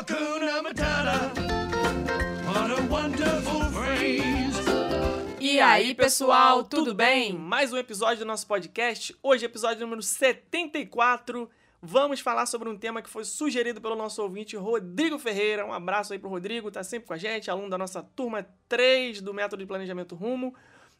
Hakuna Matata. What a wonderful phrase. E aí, pessoal, tudo bem? Mais um episódio do nosso podcast. Hoje, episódio número 74. Vamos falar sobre um tema que foi sugerido pelo nosso ouvinte Rodrigo Ferreira. Um abraço aí pro Rodrigo, tá sempre com a gente, aluno da nossa turma 3 do Método de Planejamento Rumo.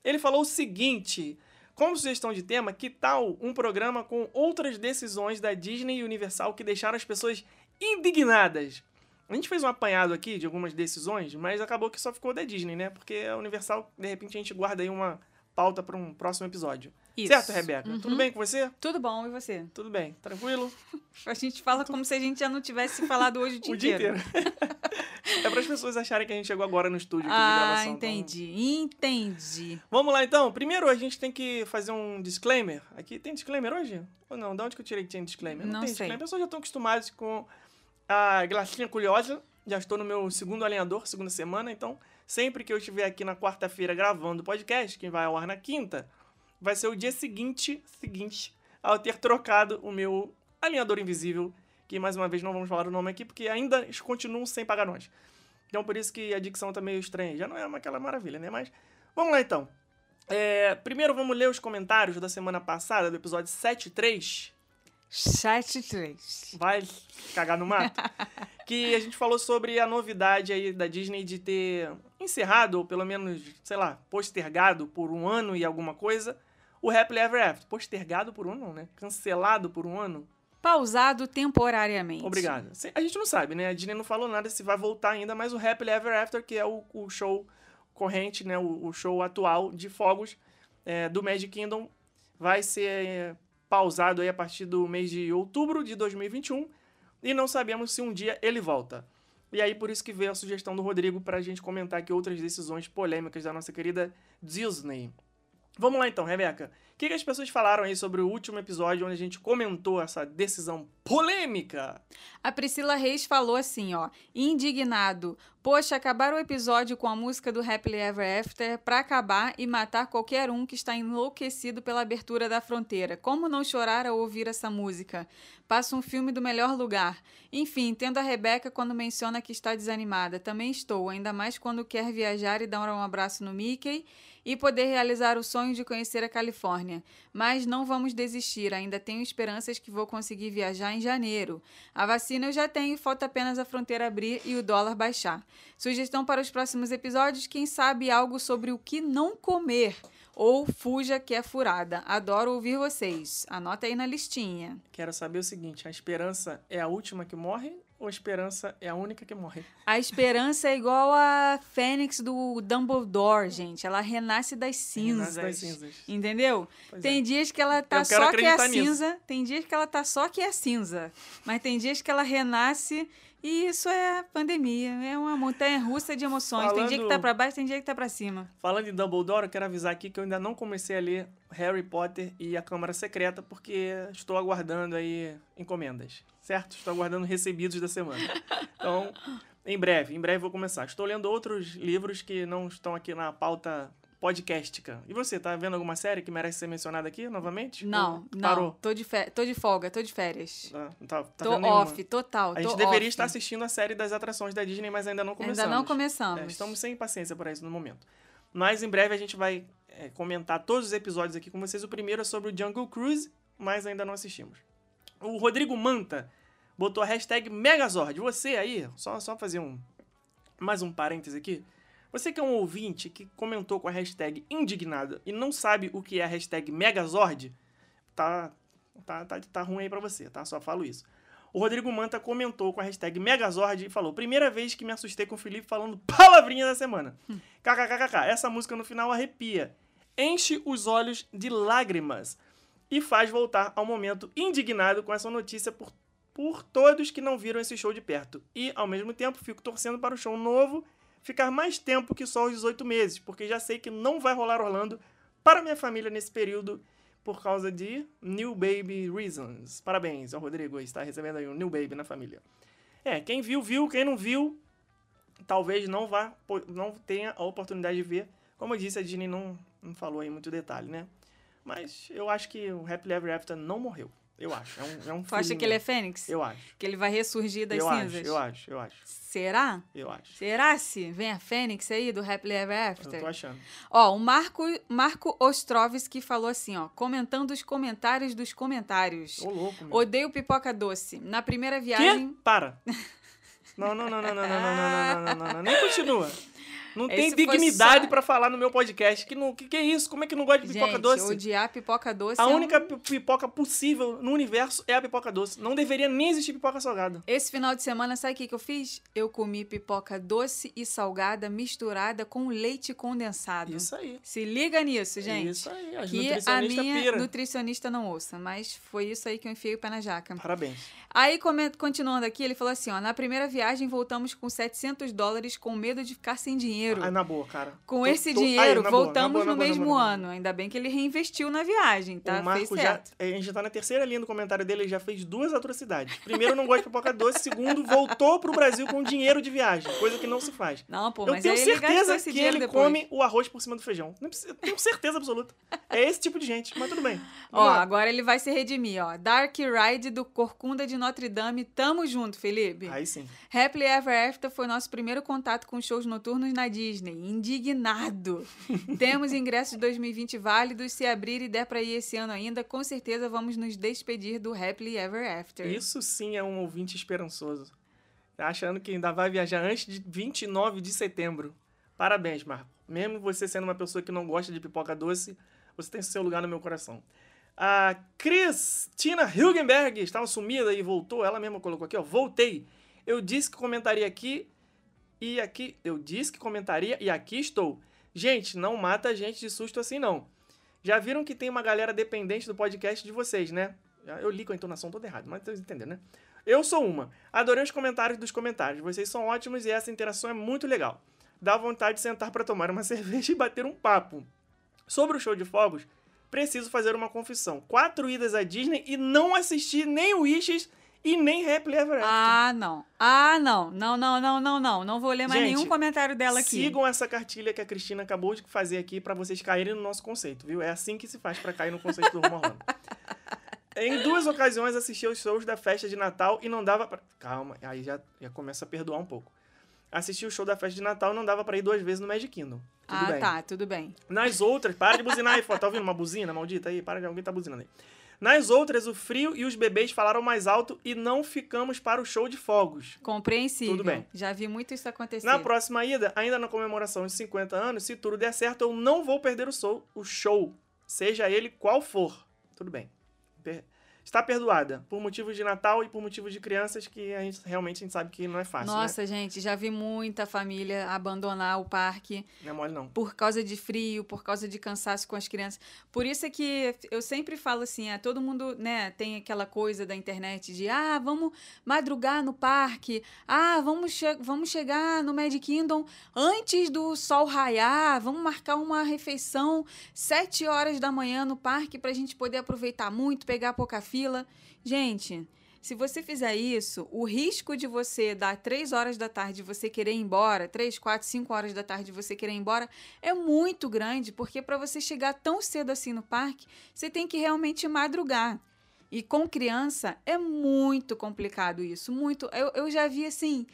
Ele falou o seguinte: como sugestão de tema, que tal um programa com outras decisões da Disney e Universal que deixaram as pessoas indignadas? A gente fez um apanhado aqui de algumas decisões, mas acabou que só ficou da Disney, né? Porque a Universal, de repente, a gente guarda aí uma pauta para um próximo episódio. Isso. Certo, Rebeca? Tudo bem com você? Tudo bom, e você? Tudo bem. Tranquilo? A gente fala como se a gente já não tivesse falado hoje o dia o dia inteiro. inteiro. é para as pessoas acharem que a gente chegou agora no estúdio aqui de Ah, gravação. então- entendi, entendi. Vamos lá então. Primeiro a gente tem que fazer um disclaimer. Aqui tem disclaimer hoje? Ou não? De onde que eu tirei que tinha disclaimer? Não tem sei. disclaimer. As pessoas já estão acostumadas com a Glacinha Curiosa. Já estou no meu segundo alinhador, segunda semana. Então, sempre que eu estiver aqui na quarta-feira gravando o podcast, que vai ao ar na quinta, vai ser o dia seguinte, seguinte, ao ter trocado o meu alinhador invisível, que mais uma vez não vamos falar o nome aqui, porque ainda continuam sem pagar nós. Então por isso que a dicção tá meio estranha. Já não é aquela maravilha, né? Mas vamos lá então. É, primeiro vamos ler os comentários da semana passada, do episódio 73. Chat 3. Vai cagar no mato. que a gente falou sobre a novidade aí da Disney de ter encerrado, ou pelo menos, sei lá, postergado por um ano e alguma coisa, o Happily Ever After. Postergado por um ano, né? Cancelado por um ano. Pausado temporariamente. Obrigado. A gente não sabe, né? A Disney não falou nada se vai voltar ainda, mas o Happily Ever After, que é o, o show corrente, né? O, o show atual de fogos é, do Magic Kingdom, vai ser é, pausado aí a partir do mês de outubro de 2021 e não sabemos se um dia ele volta. E aí, por isso que veio a sugestão do Rodrigo para a gente comentar aqui outras decisões polêmicas da nossa querida Disney. Vamos lá então, Rebeca. Que, que as pessoas falaram aí sobre o último episódio onde a gente comentou essa decisão polêmica? A Priscila Reis falou assim, ó, indignado. Poxa, acabaram o episódio com a música do Happily Ever After pra acabar e matar qualquer um que está enlouquecido pela abertura da fronteira. Como não chorar ao ouvir essa música? Passa um filme do melhor lugar. Enfim, entendo a Rebeca quando menciona que está desanimada. Também estou, ainda mais quando quer viajar e dar um abraço no Mickey e poder realizar o sonho de conhecer a Califórnia. Mas não vamos desistir, ainda tenho esperanças que vou conseguir viajar em janeiro. A vacina eu já tenho, falta apenas a fronteira abrir e o dólar baixar. Sugestão para os próximos episódios: quem sabe algo sobre o que não comer. Ou fuja que é furada. Adoro ouvir vocês. Anota aí na listinha. Quero saber o seguinte: a esperança é a última que morre ou a esperança é a única que morre? A esperança é igual a Fênix do Dumbledore, gente. Ela renasce das cinzas. Renasce das cinzas. Entendeu? Pois tem é. dias que ela tá só que é nisso. cinza, tem dias que ela tá só que é cinza. Mas tem dias que ela renasce e isso é a pandemia. É uma montanha russa de emoções. Tem dia que Falando- tá pra baixo, tem dia que tá pra cima. Falando em Dumbledore, eu quero avisar aqui que eu ainda não comecei a ler Harry Potter e a Câmara Secreta, porque estou aguardando aí encomendas, certo? Estou aguardando recebidos da semana. Então, em breve, em breve vou começar. Estou lendo outros livros que não estão aqui na pauta podcastica. E você, tá vendo alguma série que merece ser mencionada aqui novamente? Não, Ou não. Parou? Tô de, fe... tô de folga, tô de férias. Ah, tá, tá tô vendo nenhuma. off, total. A gente deveria off. estar assistindo a série das atrações da Disney, mas ainda não começamos. Ainda não começamos. É, estamos sem paciência para isso no momento. Mas em breve a gente vai é, comentar todos os episódios aqui com vocês. O primeiro é sobre o Jungle Cruise, mas ainda não assistimos. O Rodrigo Manta botou a hashtag Megazord. Você aí, só, só fazer um mais um parêntese aqui. Você que é um ouvinte que comentou com a hashtag indignado e não sabe o que é a hashtag Megazord, tá, tá, tá, tá ruim aí pra você, tá? Só falo isso. O Rodrigo Manta comentou com a hashtag Megazord e falou: Primeira vez que me assustei com o Felipe falando palavrinha da semana. KKKKK. Essa música no final arrepia. Enche os olhos de lágrimas. E faz voltar ao momento indignado com essa notícia por, por todos que não viram esse show de perto. E, ao mesmo tempo, fico torcendo para o show novo ficar mais tempo que só os 18 meses, porque já sei que não vai rolar Orlando para minha família nesse período por causa de New Baby Reasons. Parabéns ao Rodrigo, está recebendo aí um New Baby na família. É, quem viu, viu. Quem não viu, talvez não vá, não tenha a oportunidade de ver. Como eu disse, a Disney não, não falou aí muito detalhe, né? Mas eu acho que o Happily Ever After não morreu. Eu acho. É um, é um Tu acha que ele é fênix? Eu acho. Que ele vai ressurgir das eu cinzas? acho, eu acho, eu acho. Será? Eu acho. Será se vem a Fênix aí do Happily Ever Eu After? tô achando. Ó, o Marco, Marco Ostrovski falou assim, ó, comentando os comentários dos comentários. Ô, louco, meu. Odeio pipoca doce. Na primeira viagem. Para. Não, não, não, não, não, não, não, não, não, não, não, não, Nem continua. Não tem Esse foi dignidade só- pra falar no meu podcast. Que, não, que que é isso? Como é que não gosta de pipoca Gente, doce? odiar pipoca doce. A é um- única pi- pipoca possível no universo é a pipoca doce. Não deveria nem existir pipoca salgada. Esse final de semana, sabe o que, que eu fiz? Eu comi pipoca doce e salgada misturada com leite condensado. Isso aí. Se liga nisso, gente. Isso aí. As que a minha pira. nutricionista não ouça, mas foi isso aí que eu enfiei o pé na jaca. Parabéns. Aí, continuando aqui, ele falou assim, ó, na primeira viagem voltamos com 700 dólares com medo de ficar sem dinheiro. Ah, na boa, cara. Com Tô- esse tô- dinheiro, boa, voltamos boa, na no boa, mesmo boa, boa. ano. Ainda bem que ele reinvestiu na viagem, tá? O Marco Fez já. certo. A gente já tá na terceira linha do comentário dele, ele já fez duas atrocidades. Primeiro, não gosta de pipoca doce. Segundo, voltou pro Brasil com dinheiro de viagem, coisa que não se faz. Não, pô, eu mas tenho ele certeza esse que dinheiro ele depois. come o arroz por cima do feijão. Eu tenho certeza absoluta. É esse tipo de gente, mas tudo bem. Ó, lá. agora ele vai se redimir, ó. Dark Ride do Corcunda de Notre Dame. Tamo junto, Felipe. Aí sim. Happily Ever After foi nosso primeiro contato com shows noturnos na Disney. Indignado. Temos ingressos de 2020 válidos. Se abrir e der pra ir esse ano ainda, com certeza vamos nos despedir do Happily Ever After. Isso sim é um ouvinte esperançoso. Tá achando que ainda vai viajar antes de 29 de setembro. Parabéns, Marco. Mesmo você sendo uma pessoa que não gosta de pipoca doce, você tem seu lugar no meu coração. A Cristina Hilgenberg estava sumida e voltou. Ela mesma colocou aqui, ó. Voltei. Eu disse que comentaria aqui e aqui. Eu disse que comentaria e aqui estou. Gente, não mata a gente de susto assim, não. Já viram que tem uma galera dependente do podcast de vocês, né? Eu li com a entonação toda errada, mas vocês entenderam, né? Eu sou uma. Adorei os comentários dos comentários. Vocês são ótimos e essa interação é muito legal. Dá vontade de sentar para tomar uma cerveja e bater um papo. Sobre o show de fogos, preciso fazer uma confissão. Quatro idas à Disney e não assisti nem Wishes e nem Happily Ever After. Ah, não. Ah, não. Não, não, não, não, não. Não vou ler mais Gente, nenhum comentário dela aqui. Sigam essa cartilha que a Cristina acabou de fazer aqui para vocês caírem no nosso conceito, viu? É assim que se faz para cair no conceito do Rumo. Em duas ocasiões assisti aos shows da festa de Natal e não dava pra... Calma, aí já, já começa a perdoar um pouco. Assisti o show da festa de Natal e não dava pra ir duas vezes no Magic Kingdom. Tudo ah, bem. tá. Tudo bem. Nas outras, para de buzinar aí. Tá ouvindo uma buzina maldita aí? Para de alguém tá buzinando aí. Nas outras, o frio e os bebês falaram mais alto e não ficamos para o show de fogos. Compreensível. Tudo bem. Já vi muito isso acontecer. Na próxima ida, ainda na comemoração de 50 anos, se tudo der certo, eu não vou perder o show, o show seja ele qual for. Tudo bem. Per- Está perdoada por motivos de Natal e por motivos de crianças que a gente realmente a gente sabe que não é fácil, Nossa, gente, já vi muita família abandonar o parque né? Não é mole não. por causa de frio, por causa de cansaço com as crianças. Por isso é que eu sempre falo assim, ah, todo mundo, né, tem aquela coisa da internet de, ah, vamos madrugar no parque, ah, vamos, che vamos chegar no Magic Kingdom antes do sol raiar, vamos marcar uma refeição sete horas da manhã no parque pra gente poder aproveitar muito, pegar pouca fila. Gente, se você fizer isso, o risco de você dar três horas da tarde você querer ir embora, três, quatro, cinco horas da tarde você querer ir embora, é muito grande, porque para você chegar tão cedo assim no parque, você tem que realmente madrugar. E com criança é muito complicado isso, muito. Eu, eu já vi assim,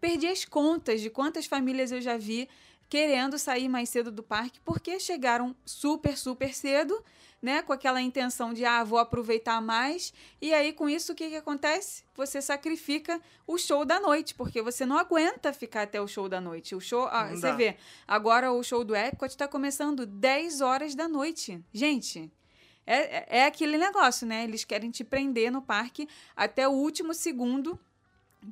perdi as contas de quantas famílias eu já vi querendo sair mais cedo do parque porque chegaram super, super cedo, né? Com aquela intenção de, ah, vou aproveitar mais. E aí, com isso, o que, que acontece? Você sacrifica o show da noite, porque você não aguenta ficar até o show da noite. O show, ah, você vê, agora o show do Epcot está começando 10 horas da noite. Gente, é, é aquele negócio, né? Eles querem te prender no parque até o último segundo.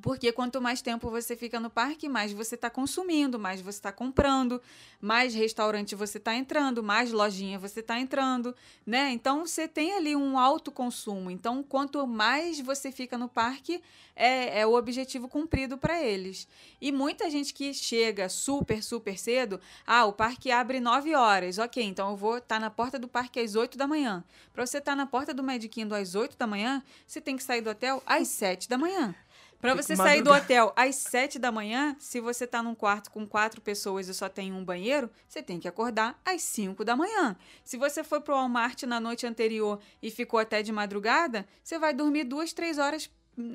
Porque quanto mais tempo você fica no parque, mais você está consumindo, mais você está comprando, mais restaurante você está entrando, mais lojinha você está entrando, né? Então você tem ali um alto consumo. Então, quanto mais você fica no parque, é, é o objetivo cumprido para eles. E muita gente que chega super, super cedo, ah, o parque abre 9 horas. Ok, então eu vou estar na porta do parque às 8 da manhã. Para você estar na porta do Magic Kingdom às 8 da manhã, você tem que sair do hotel às 7 da manhã. Pra Tem você sair do madrugar. hotel às 7 da manhã, se você tá num quarto com quatro pessoas e só tem um banheiro, você tem que acordar às 5 da manhã. Se você foi pro Walmart na noite anterior e ficou até de madrugada, você vai dormir duas, três horas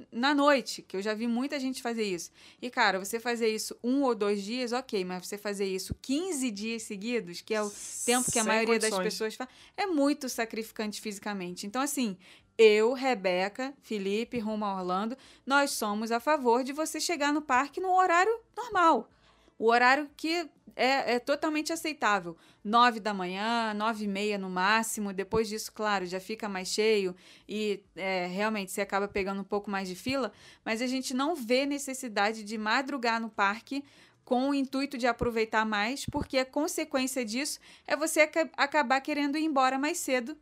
na noite, que eu já vi muita gente fazer isso. E, cara, você fazer isso um ou dois dias, ok, mas você fazer isso 15 dias seguidos, que é o tempo que a Sem maioria das condições. pessoas faz, é muito sacrificante fisicamente. Então, assim, eu, Rebeca, Felipe, rumo a Orlando, nós somos a favor de você chegar no parque no horário normal. O horário que é, é totalmente aceitável. Nove da manhã, nove e meia no máximo. Depois disso, claro, já fica mais cheio e é, realmente você acaba pegando um pouco mais de fila. Mas a gente não vê necessidade de madrugar no parque com o intuito de aproveitar mais, porque a consequência disso é você aca- acabar querendo ir embora mais cedo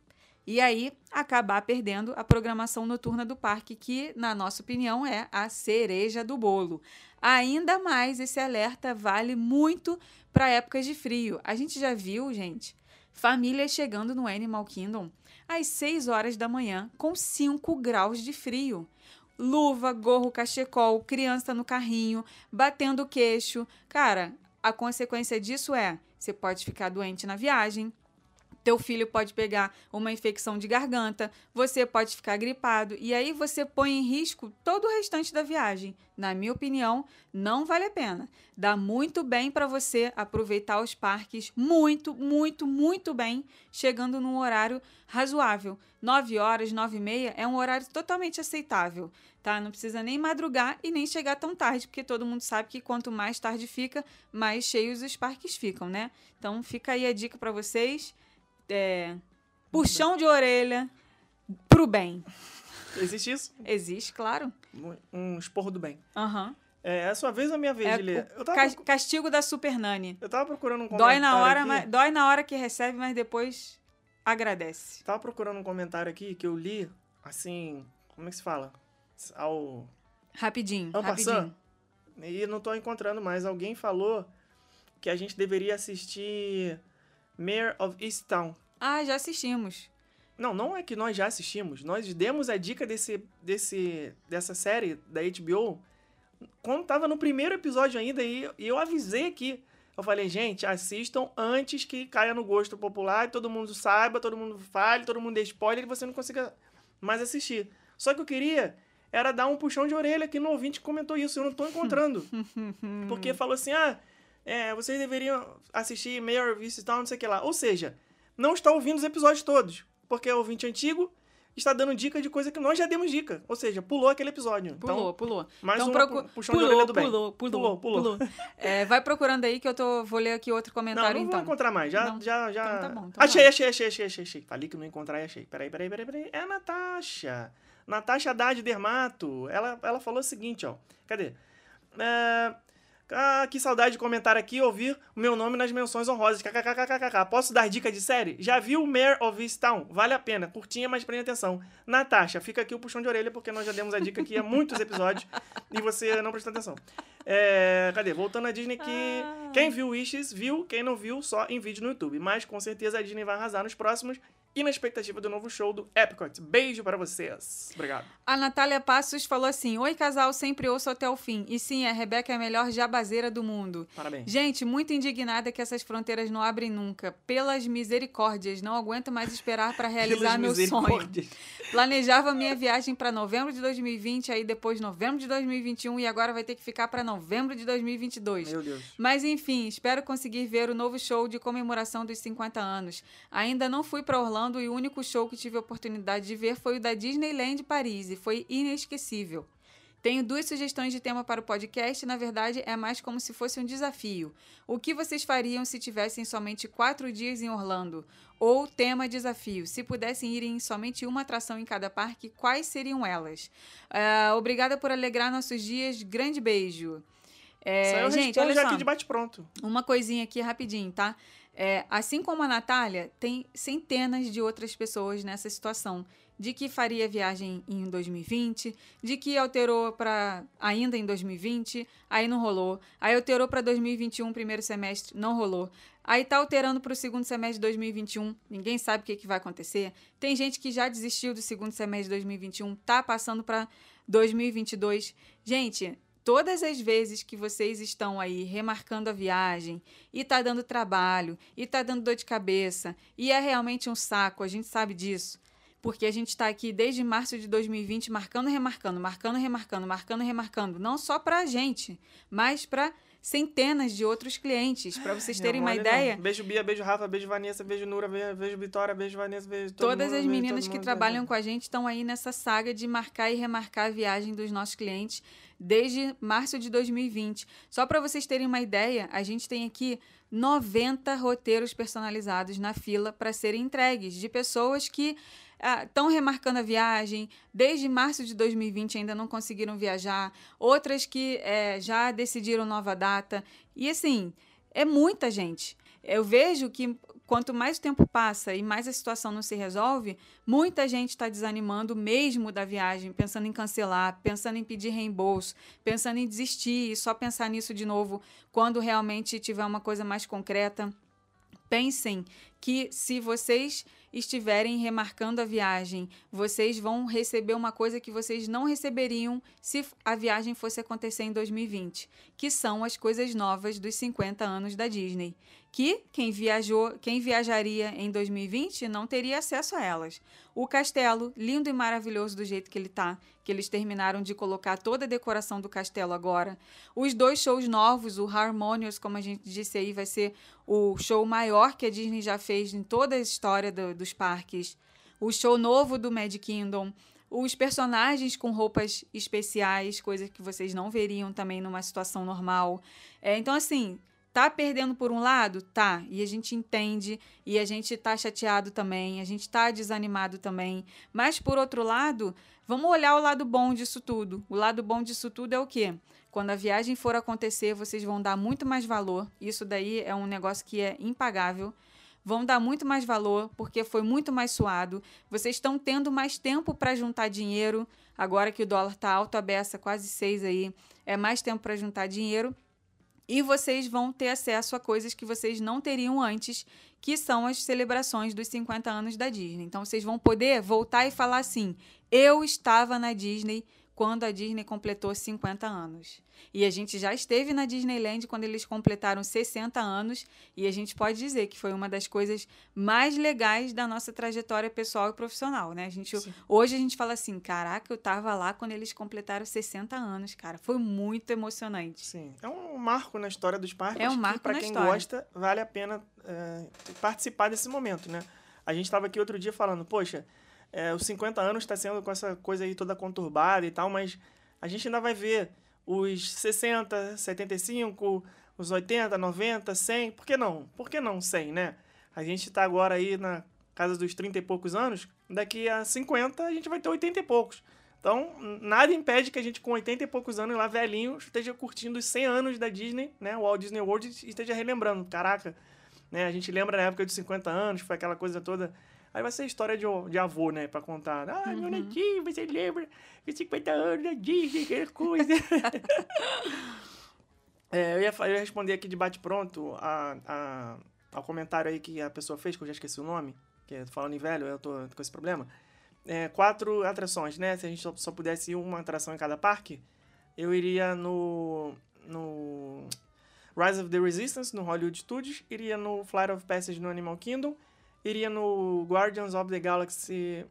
e aí acabar perdendo a programação noturna do parque, que, na nossa opinião, é a cereja do bolo. Ainda mais, esse alerta vale muito para épocas de frio. A gente já viu, gente, famílias chegando no Animal Kingdom às 6 horas da manhã com 5 graus de frio. Luva, gorro, cachecol, criança no carrinho, batendo o queixo. Cara, a consequência disso é: você pode ficar doente na viagem, teu filho pode pegar uma infecção de garganta, você pode ficar gripado e aí você põe em risco todo o restante da viagem. Na minha opinião, não vale a pena. Dá muito bem para você aproveitar os parques muito, muito, muito bem, chegando num horário razoável. 9 horas, 9 e meia é um horário totalmente aceitável, tá? Não precisa nem madrugar e nem chegar tão tarde, porque todo mundo sabe que quanto mais tarde fica, mais cheios os parques ficam, né? Então fica aí a dica para vocês é, puxão de orelha pro bem. Existe isso? Existe, claro. Um- esporro do bem. Aham. É, é a sua vez ou a minha vez É de ler? procu- castigo da Super Nani. eu tava procurando um comentário Dói na hora, aqui. mas, dói na hora que recebe, mas depois agradece. Tava procurando um comentário aqui que eu li, assim, como é que se fala? Ao... Rapidinho, En rapidinho. E não tô encontrando mais. Alguém falou que a gente deveria assistir Mayor of Easttown. Ah, já assistimos. Não, não é que nós já assistimos. Nós demos a dica desse, desse, dessa série da HBO quando tava no primeiro episódio ainda e, e eu avisei aqui. Eu falei, gente, assistam antes que caia no gosto popular e todo mundo saiba, todo mundo fale, todo mundo dê spoiler e você não consiga mais assistir. Só que eu queria era dar um puxão de orelha aqui no ouvinte que comentou isso. Eu não tô encontrando. Porque falou assim, ah, é, vocês deveriam assistir Mayor of Easttown, não sei o que lá. Ou seja, não está ouvindo os episódios todos. Porque é ouvinte antigo está dando dica de coisa que nós já demos dica. Ou seja, pulou aquele episódio. Pulou, Então, pulou. mais então, um procu- pu- puxão de pulou, orelha do bem. pulou, pulou, Pulou, pulou. É, vai procurando aí que eu tô, vou ler aqui outro não, comentário, não então. vou encontrar mais. Já, Não. já, já. Então tá bom, então achei, achei, achei, achei, achei, achei. Falei que não ia encontrar e achei. Peraí, peraí, peraí, peraí. É a Natasha. Natasha Haddad Dermato. Ela, ela falou o seguinte, ó. Cadê? É... Ah, que saudade de comentar aqui e ouvir o meu nome nas menções honrosas. KKKKKK. Posso dar dica de série? Já viu Mare of Easttown? Vale a pena. Curtinha, mas prende atenção. Natasha, fica aqui o puxão de orelha, porque nós já demos a dica aqui há muitos episódios e você não prestou atenção. É, cadê? Voltando à Disney que Ah. quem viu Wishes viu, quem não viu só em vídeo no YouTube. Mas com certeza a Disney vai arrasar nos próximos e na expectativa do novo show do Epcot. Beijo para vocês. Obrigado. A Natália Passos falou assim: Oi, casal, sempre ouço até o fim. E sim, a Rebeca é a melhor jabazeira do mundo. Parabéns. Gente, muito indignada que essas fronteiras não abrem nunca. Pelas misericórdias, não aguento mais esperar para realizar meu sonho. Planejava minha viagem para novembro de 2020, aí depois novembro de 2021 e agora vai ter que ficar para novembro de 2022. Meu Deus. Mas enfim, espero conseguir ver o novo show de comemoração dos 50 anos. Ainda não fui para Orlando e o único show que tive a oportunidade de ver foi o da Disneyland Paris e foi inesquecível. Tenho duas sugestões de tema para o podcast, na verdade é mais como se fosse um desafio. O que vocês fariam se tivessem somente quatro dias em Orlando? Ou tema desafio, se pudessem ir em somente uma atração em cada parque, quais seriam elas? Ah, obrigada por alegrar nossos dias, grande beijo. É, gente, olha só. aqui de bate-pronto. Uma coisinha aqui rapidinho, tá? É, assim como a Natália, tem centenas de outras pessoas nessa situação. De que faria viagem em 2020, de que alterou para ainda em 2020, aí não rolou. Aí alterou para 2021, primeiro semestre, não rolou. Aí tá alterando para o segundo semestre de 2021, ninguém sabe o que, que vai acontecer. Tem gente que já desistiu do segundo semestre de 2021, tá passando para 2022. Gente, todas as vezes que vocês estão aí remarcando a viagem e tá dando trabalho e tá dando dor de cabeça e é realmente um saco, a gente sabe disso. Porque a gente está aqui desde março de 2020 marcando, remarcando, marcando, remarcando, marcando, remarcando, não só para a gente, mas para centenas de outros clientes, para vocês terem uma ideia. não. Beijo Bia, beijo Rafa, beijo Vanessa, beijo Nura, beijo, Vitória, beijo Vanessa, beijo todo Todas mundo, as meninas todo que mundo, trabalham com a gente estão aí nessa saga de marcar e remarcar a viagem dos nossos clientes desde março de 2020. Só para vocês terem uma ideia, a gente tem aqui 90 roteiros personalizados na fila para serem entregues de pessoas que estão remarcando a viagem, desde março de 2020 ainda não conseguiram viajar, outras que eh, já decidiram nova data. E assim, é muita gente. Eu vejo que quanto mais o tempo passa e mais a situação não se resolve, muita gente está desanimando mesmo da viagem, pensando em cancelar, pensando em pedir reembolso, pensando em desistir e só pensar nisso de novo quando realmente tiver uma coisa mais concreta. Pensem que se vocês estiverem remarcando a viagem, vocês vão receber uma coisa que vocês não receberiam se a viagem fosse acontecer em 2020, que são as coisas novas dos 50 anos da Disney, que quem viajou, quem viajaria em 2020 não teria acesso a elas. O castelo, lindo e maravilhoso do jeito que ele tá, que eles terminaram de colocar toda a decoração do castelo agora. Os dois shows novos, o Harmonious, como a gente disse aí, vai ser o show maior que a Disney já fez em toda a história do- dos parques. O show novo do Mad Kingdom. Os personagens com roupas especiais, coisas que vocês não veriam também numa situação normal. É, então, assim, tá perdendo por um lado? Tá. E a gente entende. E a gente tá chateado também. A gente tá desanimado também. Mas, por outro lado, vamos olhar o lado bom disso tudo. O lado bom disso tudo é o quê? Quando a viagem for acontecer, vocês vão dar muito mais valor. Isso daí é um negócio que é impagável. Vão dar muito mais valor porque foi muito mais suado. Vocês estão tendo mais tempo para juntar dinheiro. Agora que o dólar tá alto a beça, quase seis aí, é mais tempo para juntar dinheiro. E vocês vão ter acesso a coisas que vocês não teriam antes, que são as celebrações dos 50 anos da Disney. Então vocês vão poder voltar e falar assim: eu estava na Disney quando a Disney completou 50 anos. E a gente já esteve na Disneyland quando eles completaram 60 anos, e a gente pode dizer que foi uma das coisas mais legais da nossa trajetória pessoal e profissional, né? A gente, Sim. hoje a gente fala assim: caraca, eu tava lá quando eles completaram 60 anos, cara. Foi muito emocionante. Sim, é um marco na história dos parques. É um marco para na quem história. gosta, vale a pena é, participar desse momento, né? A gente estava aqui outro dia falando, poxa, é, os 50 anos está sendo com essa coisa aí toda conturbada e tal, mas a gente ainda vai ver os 60, 75, os 80, 90, 100, por que não? Por que não 100, né? A gente está agora aí na casa dos 30 e poucos anos, daqui a 50 a gente vai ter 80 e poucos. Então, nada impede que a gente, com 80 e poucos anos, lá velhinho, esteja curtindo os 100 anos da Disney, né? O Walt Disney World e esteja relembrando. Caraca, né? A gente lembra na época dos 50 anos, foi aquela coisa toda. Aí vai ser história de, de avô, né? Pra contar. Ah, meu netinho, você lembra de 50 anos da Disney, aquela coisa. É, eu, ia, eu ia responder aqui de bate-pronto a, a, ao comentário aí que a pessoa fez, que eu já esqueci o nome, que é falando em velho, eu tô com esse problema. É, quatro atrações, né? Se a gente só, só pudesse ir uma atração em cada parque, eu iria no, no Rise of the Resistance, no Hollywood Studios, iria no Flight of Passage no Animal Kingdom, iria no Guardians of the Galaxy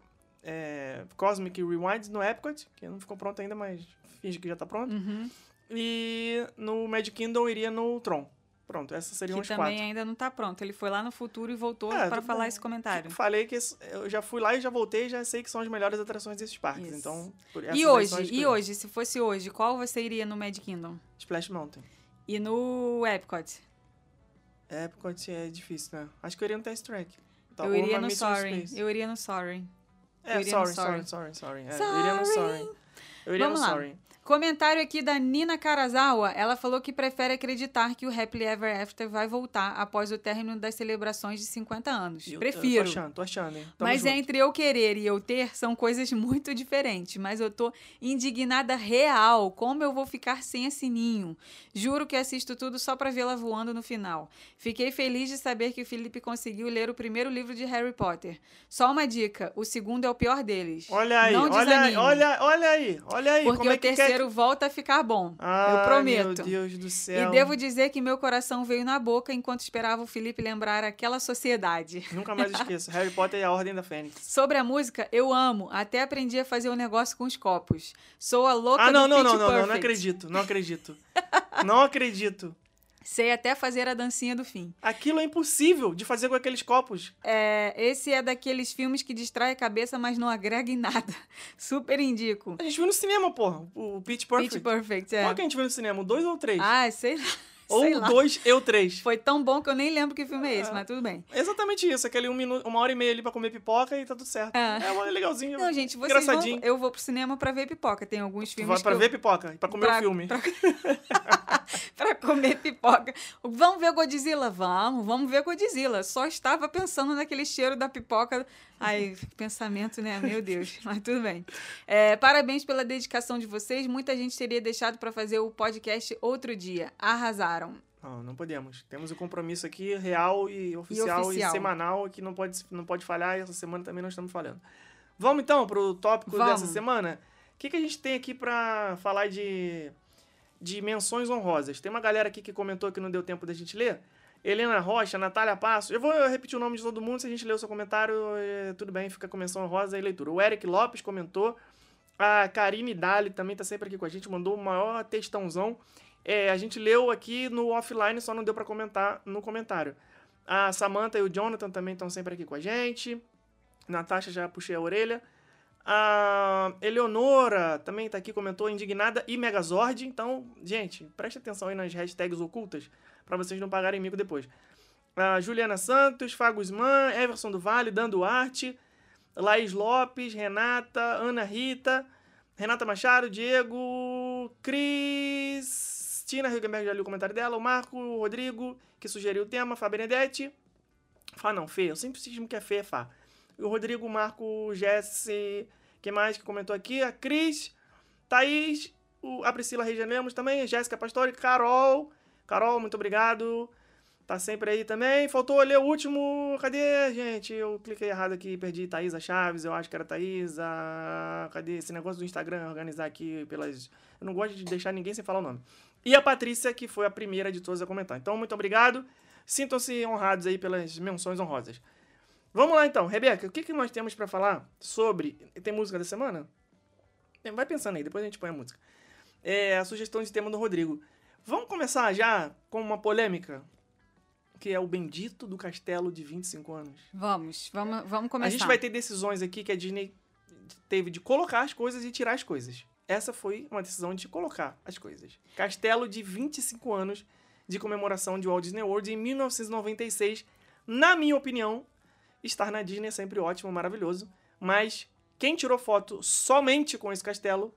é, Cosmic Rewind no Epcot, que não ficou pronto ainda, mas finge que já tá pronto. Uhum. E no Magic Kingdom iria no Tron. Pronto, essas seriam Que as também quatro. ainda não tá pronto. Ele foi lá no futuro e voltou É, para falar esse comentário. Falei que eu já fui lá e já voltei, já sei que são as melhores atrações desses parques. Isso. Então, E hoje, e hoje, se fosse hoje, qual você iria no Mad Kingdom? Splash Mountain. E no Epcot? Epcot é difícil, né? Acho que eu iria no Test Track. Tá, eu iria no Sorry. Space. Eu iria no Sorry. É, iria no sorry, sorry, Sorry. sorry, sorry. É, eu iria no Sorry. Sorry. Eu iria Vamos no lá. Sorry. Comentário aqui da Nina Karazawa. Ela falou que prefere acreditar que o Happily Ever After vai voltar após o término das celebrações de 50 anos. Eu- Prefiro. Eu tô achando, tô achando, hein? Tamo Mas junto. entre eu querer e eu ter são coisas muito diferentes. Mas eu tô indignada real. Como eu vou ficar sem a Sininho? Juro que assisto tudo só pra vê-la voando no final. Fiquei feliz de saber que o Felipe conseguiu ler o primeiro livro de Harry Potter. Só uma dica: o segundo é o pior deles. Olha aí, olha aí, olha, olha aí, olha aí. Porque como é que quer terceiro volta a ficar bom. Ai, eu prometo. Meu Deus do céu. E devo dizer que meu coração veio na boca enquanto esperava o Felipe lembrar aquela sociedade. Nunca mais esqueço. Harry Potter e a Ordem da Fênix. Sobre a música, eu amo. Até aprendi a fazer um negócio com os copos. Sou a louca Ah, não, do não, não, não, não, não acredito, não acredito. não acredito. Sei até fazer a dancinha do fim. Aquilo é impossível de fazer com aqueles copos. É, esse é daqueles filmes que distrai a cabeça, mas não agrega em nada. Super indico. A gente viu no cinema, porra, o Pitch Perfect. Pitch Perfect, é. Qual que a gente viu no cinema? O dois ou o três? Ah, sei lá. Ou lá. dois e o três. Foi tão bom que eu nem lembro que filme é esse, É. mas tudo bem. Exatamente isso, aquele um minuto, uma hora e meia ali pra comer pipoca e tá tudo certo. É. É, legalzinho. Não, gente, vocês vão, engraçadinho. eu vou pro cinema pra ver pipoca. Tem alguns filmes vai pra eu- ver pipoca pra comer pra- o filme. pra- pra comer pipoca. Vamos ver Godzilla? Vamos, vamos ver Godzilla. Só estava pensando naquele cheiro da pipoca. Ai, pensamento, né? Meu Deus. Mas tudo bem. É, parabéns pela dedicação de vocês. Muita gente teria deixado pra fazer o podcast outro dia. Arrasaram. Não, não podemos. Temos o compromisso aqui real e oficial e, oficial. semanal que não pode, não pode falhar e essa semana também nós estamos falhando. Vamos então pro tópico Vamos. dessa semana? O que, que a gente tem aqui pra falar de, de menções honrosas? Tem uma galera aqui que comentou que não deu tempo da gente ler. Helena Rocha, Natália Passo. Eu vou repetir o nome de todo mundo. Se a gente ler o seu comentário, eh, tudo bem, fica com menção honrosa e leitura. O Eric Lopes comentou. A Karine Dali também tá sempre aqui com a gente, mandou o maior textãozão. É, a gente leu aqui no offline, só não deu pra comentar no comentário. A Samantha e o Jonathan também estão sempre aqui com a gente. Natasha já puxei a orelha. A Eleonora também tá aqui, comentou indignada e Megazord. Então, gente, preste atenção aí nas hashtags ocultas pra vocês não pagarem mico depois. Juliana Santos, Fagusman, Everson do Vale, Dan Duarte, Laís Lopes, Renata, Ana Rita, Renata Machado, Diego, Cristina Hilgenberg, já li o comentário dela, o Marco, o Rodrigo, que sugeriu o tema, Fá Benedetti. Fá não, Fê, eu sempre cismo que é Fê, é Fá. O Rodrigo, o Marco, Jesse, quem mais que comentou aqui? A Cris, Thaís, a Priscila Regia Lemos também, Jéssica Pastore, Carol. Carol, muito obrigado. Tá sempre aí também. Faltou ler o último. Cadê, gente? Eu cliquei errado aqui, perdi Thaisa Chaves, eu acho que era Thaisa. Cadê esse negócio do Instagram organizar aqui pelas. Eu não gosto de deixar ninguém sem falar o nome. E a Patrícia, que foi a primeira de todas a comentar. Então, muito obrigado. Sintam-se honrados aí pelas menções honrosas. Vamos lá então, Rebeca, o que, que nós temos pra falar sobre. Tem música da semana? Vai pensando aí, depois a gente põe a música. É a sugestão de tema do Rodrigo. Vamos começar já com uma polêmica, que é o bendito do castelo de 25 anos. Vamos, vamos, vamos começar. A gente vai ter decisões aqui que a Disney teve de colocar as coisas e tirar as coisas. Essa foi uma decisão de colocar as coisas. Castelo de 25 anos de comemoração de Walt Disney World em 1996. Na minha opinião, estar na Disney é sempre ótimo, maravilhoso. Mas quem tirou foto somente com esse castelo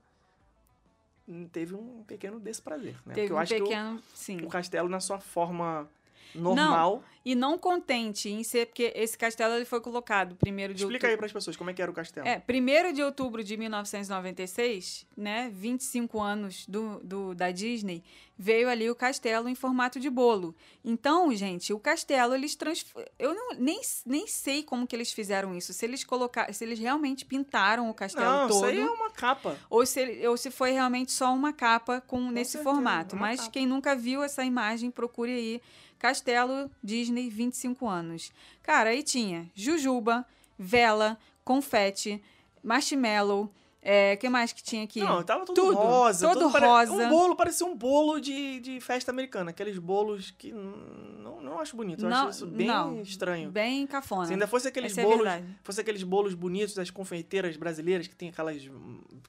teve um pequeno desprazer. Né? Teve Porque eu um acho que o- pequeno. Sim. o castelo na sua forma normal. E não contente em ser, porque esse castelo ele foi colocado primeiro de Explica aí outubro. para as pessoas como é que era o castelo. É, 1 de outubro de 1996, né, 25 anos do, do, da Disney, veio ali o castelo em formato de bolo. Então, gente, o castelo, eles transformam... Eu não, nem, nem sei como que eles fizeram isso. Se eles colocaram... Se eles realmente pintaram o castelo Não, todo... isso aí é uma capa. Ou se, ele- ou se foi realmente só uma capa com, nesse certeza, formato. Mas capa. quem nunca viu essa imagem, procure aí. Castelo Disney 25 anos. Cara, aí tinha Jujuba, vela, confete, marshmallow. É, que mais que tinha aqui? Não, tava tudo, Tudo, rosa. todo tudo pare- rosa. Um bolo parecia um bolo de, de festa americana. Aqueles bolos que não, não acho bonito. Eu Não, acho isso bem não. estranho. Bem cafona. Se ainda fosse aqueles Essa é bolos, verdade. fosse aqueles bolos bonitos das confeiteiras brasileiras que tem aquelas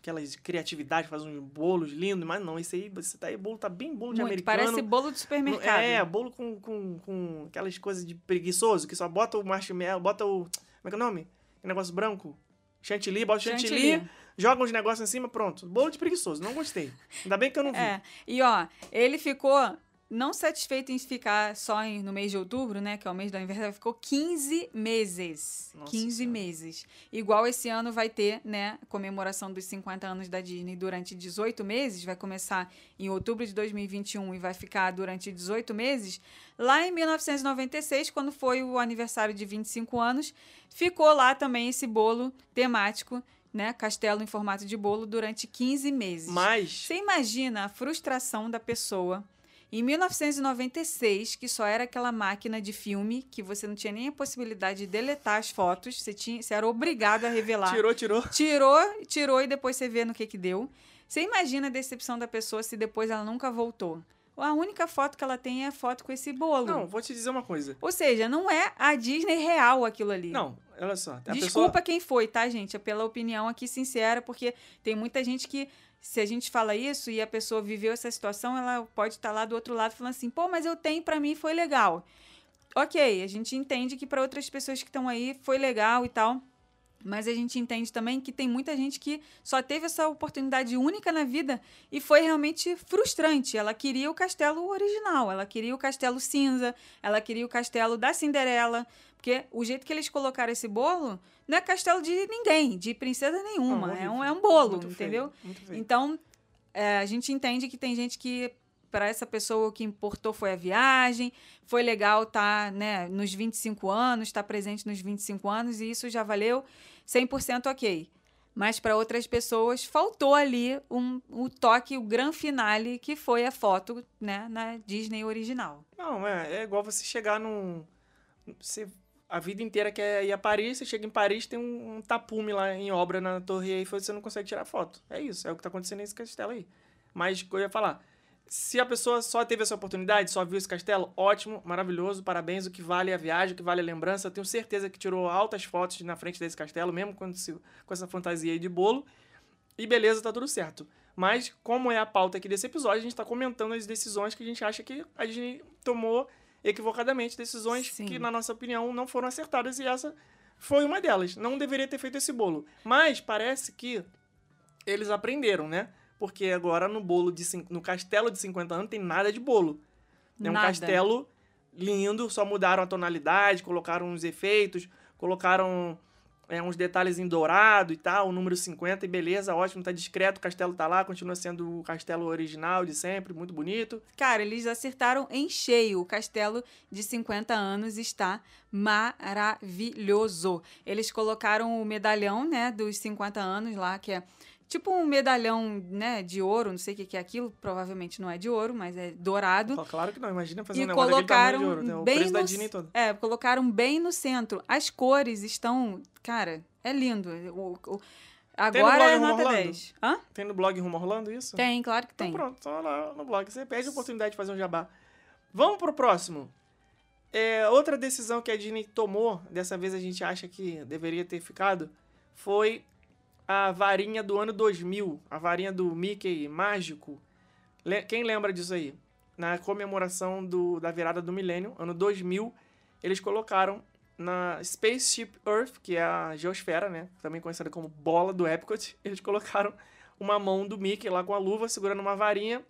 aquelas criatividades, fazem uns bolos lindos, mas não, esse aí, esse daí bolo tá bem bolo de Muito, americano. parece bolo de supermercado. É, bolo com, com, com aquelas coisas de preguiçoso, que só bota o marshmallow, bota o. Como é que é o nome? Aquele negócio branco. Chantilly, bota chantilly, Chantilly. Joga uns negócios em cima, pronto. Bolo de preguiçoso, não gostei. Ainda bem que eu não vi. É. E ó, ele ficou não satisfeito em ficar só em- no mês de outubro, né, que é o mês do aniversário, ficou 15 meses. Nossa 15 Senhora. meses. Igual esse ano vai ter, né, comemoração dos 50 anos da Disney durante 18 meses, vai começar em outubro de 2021 e vai ficar durante 18 meses. Lá em 1996, quando foi o aniversário de 25 anos, ficou lá também esse bolo temático, né, castelo em formato de bolo durante 15 meses. Mas, Você imagina a frustração da pessoa em 1996, que só era aquela máquina de filme, que você não tinha nem a possibilidade de deletar as fotos, você, tinha, você era obrigado a revelar. tirou, tirou. Tirou, tirou e depois você vê no que que deu. Você imagina a decepção da pessoa se depois ela nunca voltou. A única foto que ela tem é a foto com esse bolo. Não, vou te dizer uma coisa. Ou seja, não é a Disney real aquilo ali. Não, olha só. Desculpa pessoa... quem foi, tá, gente? É pela opinião aqui sincera, porque tem muita gente que, se a gente fala isso e a pessoa viveu essa situação, ela pode estar lá do outro lado falando assim, pô, mas eu tenho, pra mim foi legal. Ok, a gente entende que pra outras pessoas que estão aí foi legal e tal. Mas a gente entende também que tem muita gente que só teve essa oportunidade única na vida e foi realmente frustrante. Ela queria o castelo original, ela queria o castelo cinza, ela queria o castelo da Cinderela. Porque o jeito que eles colocaram esse bolo não é castelo de ninguém, de princesa nenhuma. Não, é, um, é um bolo, Muito entendeu? Então, é, a gente entende que tem gente que, para essa pessoa, o que importou foi a viagem, foi legal estar né, nos 25 anos, estar presente nos 25 anos, e isso já valeu 100% ok. Mas para outras pessoas, faltou ali um, o toque, o grande finale, que foi a foto né, na Disney original. Não, é, é igual você chegar num. Você, a vida inteira quer ir a Paris, você chega em Paris, tem um, um tapume lá em obra na Torre e você não consegue tirar foto. É isso, é o que tá acontecendo nesse castelo aí. Mas eu ia falar, se a pessoa só teve essa oportunidade, só viu esse castelo, ótimo, maravilhoso, parabéns, o que vale é a viagem, o que vale é a lembrança. Eu tenho certeza que tirou altas fotos na frente desse castelo, mesmo com, esse- com essa fantasia aí de bolo. E beleza, tá tudo certo. Mas, como é a pauta aqui desse episódio, a gente tá comentando as decisões que a gente acha que a Disney tomou equivocadamente, decisões Sim. que, na nossa opinião, não foram acertadas e essa foi uma delas. Não deveria ter feito esse bolo. Mas parece que eles aprenderam, né? Porque agora no bolo de no castelo de 50 anos tem nada de bolo. É um Nada. castelo lindo, só mudaram a tonalidade, colocaram uns efeitos, colocaram é, uns detalhes em dourado e tal, o número 50, e beleza, ótimo, tá discreto, o castelo tá lá, continua sendo o castelo original de sempre, muito bonito. Cara, eles acertaram em cheio. O castelo de 50 anos está maravilhoso. Eles colocaram o medalhão, né, dos 50 anos lá, que é tipo um medalhão, né, de ouro, não sei o que que é aquilo, provavelmente não é de ouro, mas é dourado. Claro que não, imagina fazer E um negócio tamanho de colocaram ouro, né? o bem preço da no, Disney todo. É, colocaram bem no centro. As cores estão, cara, é lindo. O, o- agora é nota Orlando? 10. Hã? Tem no blog Rumo Orlando isso? Tem, claro que Então tem. pronto, só lá no blog. Você perde a oportunidade de fazer um jabá. Vamos pro próximo. É, outra decisão que a Disney tomou, dessa vez a gente acha que deveria ter ficado, foi a varinha do ano 2000, a varinha do Mickey mágico. Le- Quem lembra disso aí? Na comemoração do, da virada do milênio, ano 2000, eles colocaram na Spaceship Earth, que é a geosfera, né? Também conhecida como bola do Epcot, eles colocaram uma mão do Mickey lá com a luva, segurando uma varinha,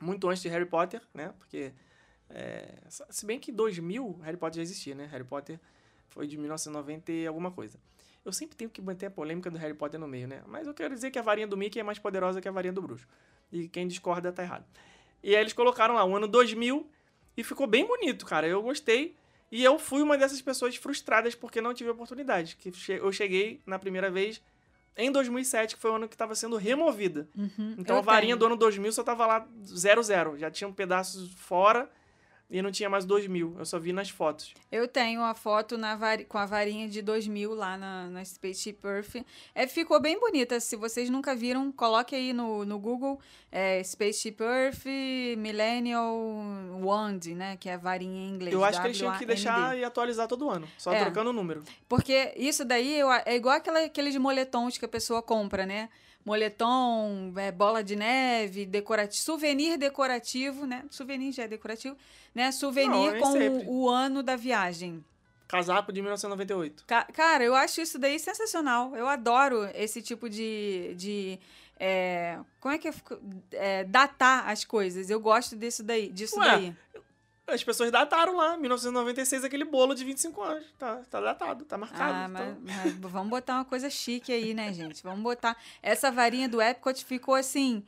muito antes de Harry Potter, né? Porque, é, se bem que 2000, Harry Potter já existia, né? Harry Potter foi de 1990 e alguma coisa. Eu sempre tenho que manter a polêmica do Harry Potter no meio, né? Mas eu quero dizer que a varinha do Mickey é mais poderosa que a varinha do bruxo. E quem discorda tá errado. E aí eles colocaram lá o ano 2000 e ficou bem bonito, cara. Eu gostei. E eu fui uma dessas pessoas frustradas porque não tive oportunidade. Que eu cheguei na primeira vez em 2007, que foi o ano que estava sendo removida. Uhum, Então a varinha tenho. do ano 2000 só tava lá 00. Já tinha um pedaços fora e não tinha mais 2000. Eu só vi nas fotos. Eu tenho a foto na vari- com a varinha de 2000 lá na, na Spaceship Earth. É, ficou bem bonita. Se vocês nunca viram, coloque aí no, no Google é, Spaceship Earth Millennial Wand, né? Que é a varinha em inglês. eu acho que eles tinham que deixar e atualizar todo ano. Só É. trocando o número. Porque isso daí é igual aquela, aqueles moletons que a pessoa compra, né? Moletom, é, bola de neve, decorativo, souvenir decorativo, né? Souvenir já é decorativo, né? Souvenir nem com o, o ano da viagem. casaco de 1998. Ca- Cara, eu acho isso daí sensacional. Eu adoro esse tipo de. de é, como é que é, é, datar as coisas? Eu gosto disso daí. Disso Ué, daí. As pessoas dataram lá, 1996, aquele bolo de 25 anos. Tá, tá datado, tá marcado. Ah, mas, então. mas vamos botar uma coisa chique aí, né, gente? Vamos botar. Essa varinha do Epcot ficou assim.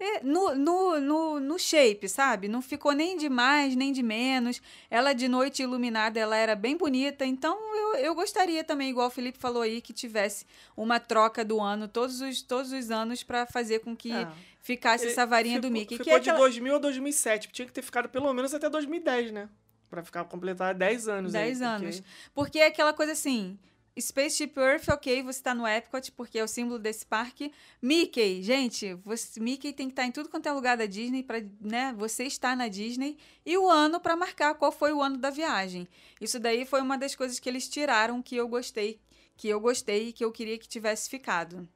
é, No, no, no, no shape, sabe? Não ficou nem de mais, nem de menos. Ela de noite iluminada, ela era bem bonita. Então, eu, eu gostaria também, igual o Felipe falou aí, que tivesse uma troca do ano todos os, todos os anos para fazer com que É. ficasse Ele essa varinha do ficou- Mickey. que Ficou é de aquela- 2000 a 2007. Tinha que ter ficado pelo menos até 2010, né? Pra ficar completar 10 anos. aí, 10 porque- anos. Porque é aquela coisa assim. Spaceship Earth, ok, você tá no Epcot, porque é o símbolo desse parque. Mickey, gente, você, Mickey tem que estar em tudo quanto é lugar da Disney, para né, você estar na Disney. E o ano para marcar qual foi o ano da viagem. Isso daí foi uma das coisas que eles tiraram que eu gostei, que eu gostei e que eu queria que tivesse ficado.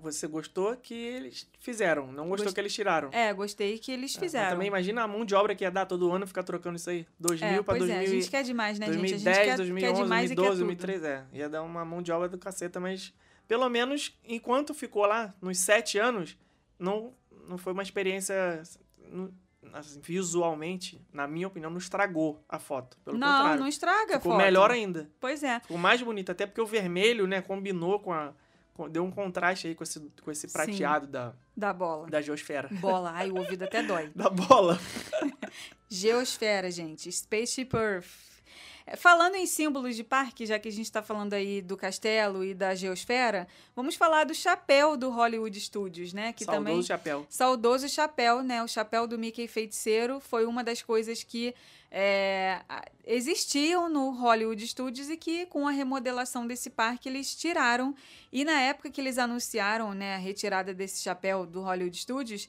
Você gostou que eles fizeram, não gostou Gost- que eles tiraram. É, gostei que eles É, fizeram. também imagina a mão de obra que ia dar todo ano ficar trocando isso aí. 2000 é, pra pois 2000, é, a gente quer demais, né, gente? A 2010, gente quer, 2011, quer demais 2012, e quer tudo. 2013, é. Ia dar uma mão de obra do caceta, mas pelo menos enquanto ficou lá, nos sete anos, não, não foi uma experiência, assim, visualmente, na minha opinião, não estragou a foto. Pelo não, contrário. não estraga a ficou foto. melhor ainda. Pois é. Ficou mais bonito, até porque o vermelho, né, combinou com a... deu um contraste aí com esse, com esse Sim. prateado da, Da bola. da geosfera. Bola. Ai, o ouvido até dói. Da bola. Geosfera, gente. Spaceship Earth. É, Falando em símbolos de parque, já que a gente está falando aí do castelo e da geosfera, vamos falar do chapéu do Hollywood Studios, né? Que Saudoso também chapéu. saudoso chapéu, né? O chapéu do Mickey feiticeiro foi uma das coisas que é, existiam no Hollywood Studios e que com a remodelação desse parque eles tiraram. E na época que eles anunciaram né, a retirada desse chapéu do Hollywood Studios,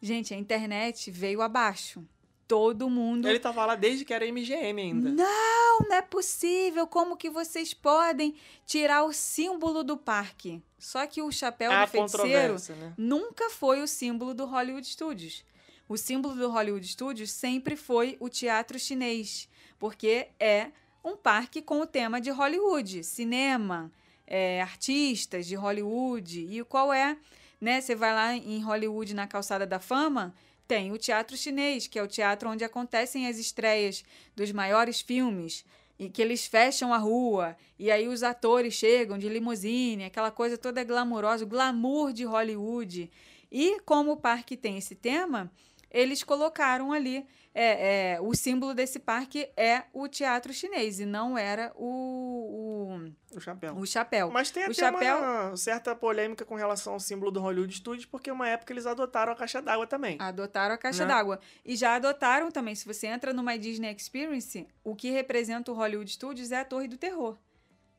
gente, a internet veio abaixo. Todo mundo Ele tava lá desde que era MGM ainda. não, não é possível. Como que vocês podem tirar o símbolo do parque? Só que o chapéu Há do feiticeiro né? nunca foi o símbolo do Hollywood Studios. O símbolo do Hollywood Studios sempre foi o teatro chinês, porque é um parque com o tema de Hollywood, cinema, é, artistas de Hollywood. E qual é? Né? Você vai lá em Hollywood na Calçada da Fama, tem o teatro chinês, que é o teatro onde acontecem as estreias dos maiores filmes e que eles fecham a rua e aí os atores chegam de limusine, aquela coisa toda glamourosa, o glamour de Hollywood. E como o parque tem esse tema, eles colocaram ali é, é, o símbolo desse parque é o teatro chinês e não era o, O chapéu. o, o chapéu. Mas tem o até chapéu- uma certa polêmica com relação ao símbolo do Hollywood Studios, porque uma época eles adotaram a caixa d'água também. Adotaram a caixa Né? d'água. E já adotaram também, se você entra no My Disney Experience, o que representa o Hollywood Studios é a Torre do Terror.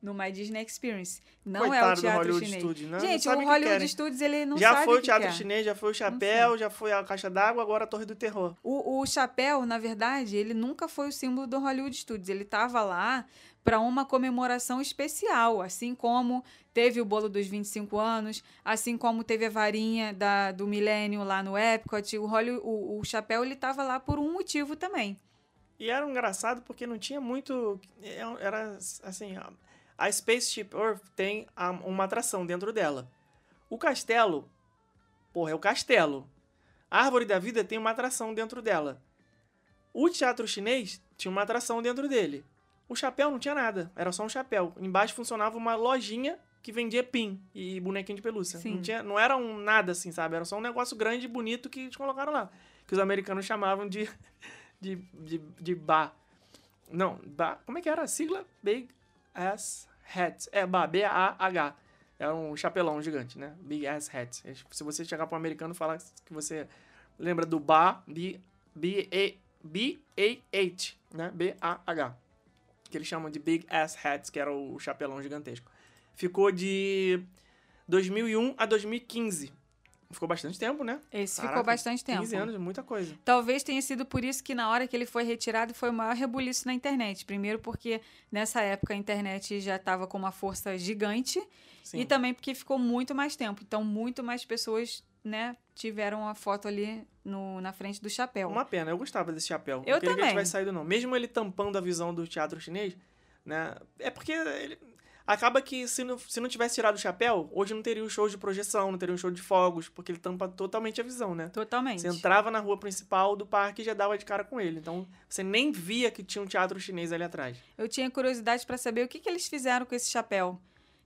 No My Disney Experience. Não é Coitado o do teatro Hollywood chinês. Studios, né? Não Gente, o o que Hollywood querem. Studios, ele não já sabe foi o o que teatro quer. chinês, já foi o chapéu, já foi a caixa d'água, agora a torre do terror. O, o chapéu, na verdade, ele nunca foi o símbolo do Hollywood Studios. Ele estava lá para uma comemoração especial, assim como teve o bolo dos 25 anos, assim como teve a varinha da, do milênio lá no Epcot. O, Holly, o, o chapéu ele estava lá por um motivo também. E era engraçado porque não tinha muito. é, Era assim. A- Spaceship Earth tem uma atração dentro dela. O castelo. Porra, é o castelo. A Árvore da Vida tem uma atração dentro dela. O teatro chinês tinha uma atração dentro dele. O chapéu não tinha nada, era só um chapéu. Embaixo funcionava uma lojinha que vendia pin e bonequinho de pelúcia. Sim. Não, tinha, não era um nada assim, sabe? Era só um negócio grande e bonito que eles colocaram lá. Que os americanos chamavam de, de, de, de bar. Não, ba, como é que era a sigla? Big Ass Hat. É, ba, B-A-H. É um chapelão gigante, né? Big Ass Hat. Se você chegar para um americano e falar que você lembra do ba, B-A-H, né? B-A-H. Que eles chamam de Big Ass Hats, que era o chapelão gigantesco. Ficou de 2001 a 2015. Ficou bastante tempo, né? Esse ficou Caraca, bastante tempo. 15 anos, muita coisa. Talvez tenha sido por isso que na hora que ele foi retirado foi o maior rebuliço na internet. Primeiro porque nessa época a internet já estava com uma força gigante Sim. e também porque ficou muito mais tempo. Então muito mais pessoas, né, tiveram a foto ali no, na frente do chapéu. Uma pena, eu gostava desse chapéu. Eu não queria que ele também. tivesse saído, não. Mesmo ele tampando a visão do teatro chinês, né? É porque ele... acaba que se não, se não tivesse tirado o chapéu, hoje não teria o show de projeção, não teria um show de fogos, porque ele tampa totalmente a visão, né? Totalmente. Você entrava na rua principal do parque e já dava de cara com ele. Então, você nem via que tinha um teatro chinês ali atrás. Eu tinha curiosidade pra saber o que, que eles fizeram com esse chapéu.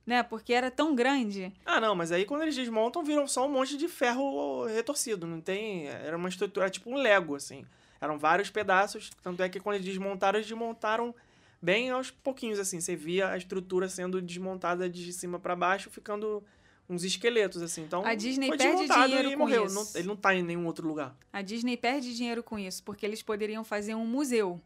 Né? Porque era tão grande. Ah, não, mas aí quando eles desmontam, viram só um monte de ferro retorcido. Não tem. Era uma estrutura, era tipo um Lego, assim. Eram vários pedaços. Tanto é que quando eles desmontaram, eles desmontaram bem aos pouquinhos, assim. Você via a estrutura sendo desmontada de cima pra baixo, ficando uns esqueletos, assim. Então, A Disney foi perde dinheiro e morreu. Não- ele não tá em nenhum outro lugar. A Disney perde dinheiro com isso, porque eles poderiam fazer um museu.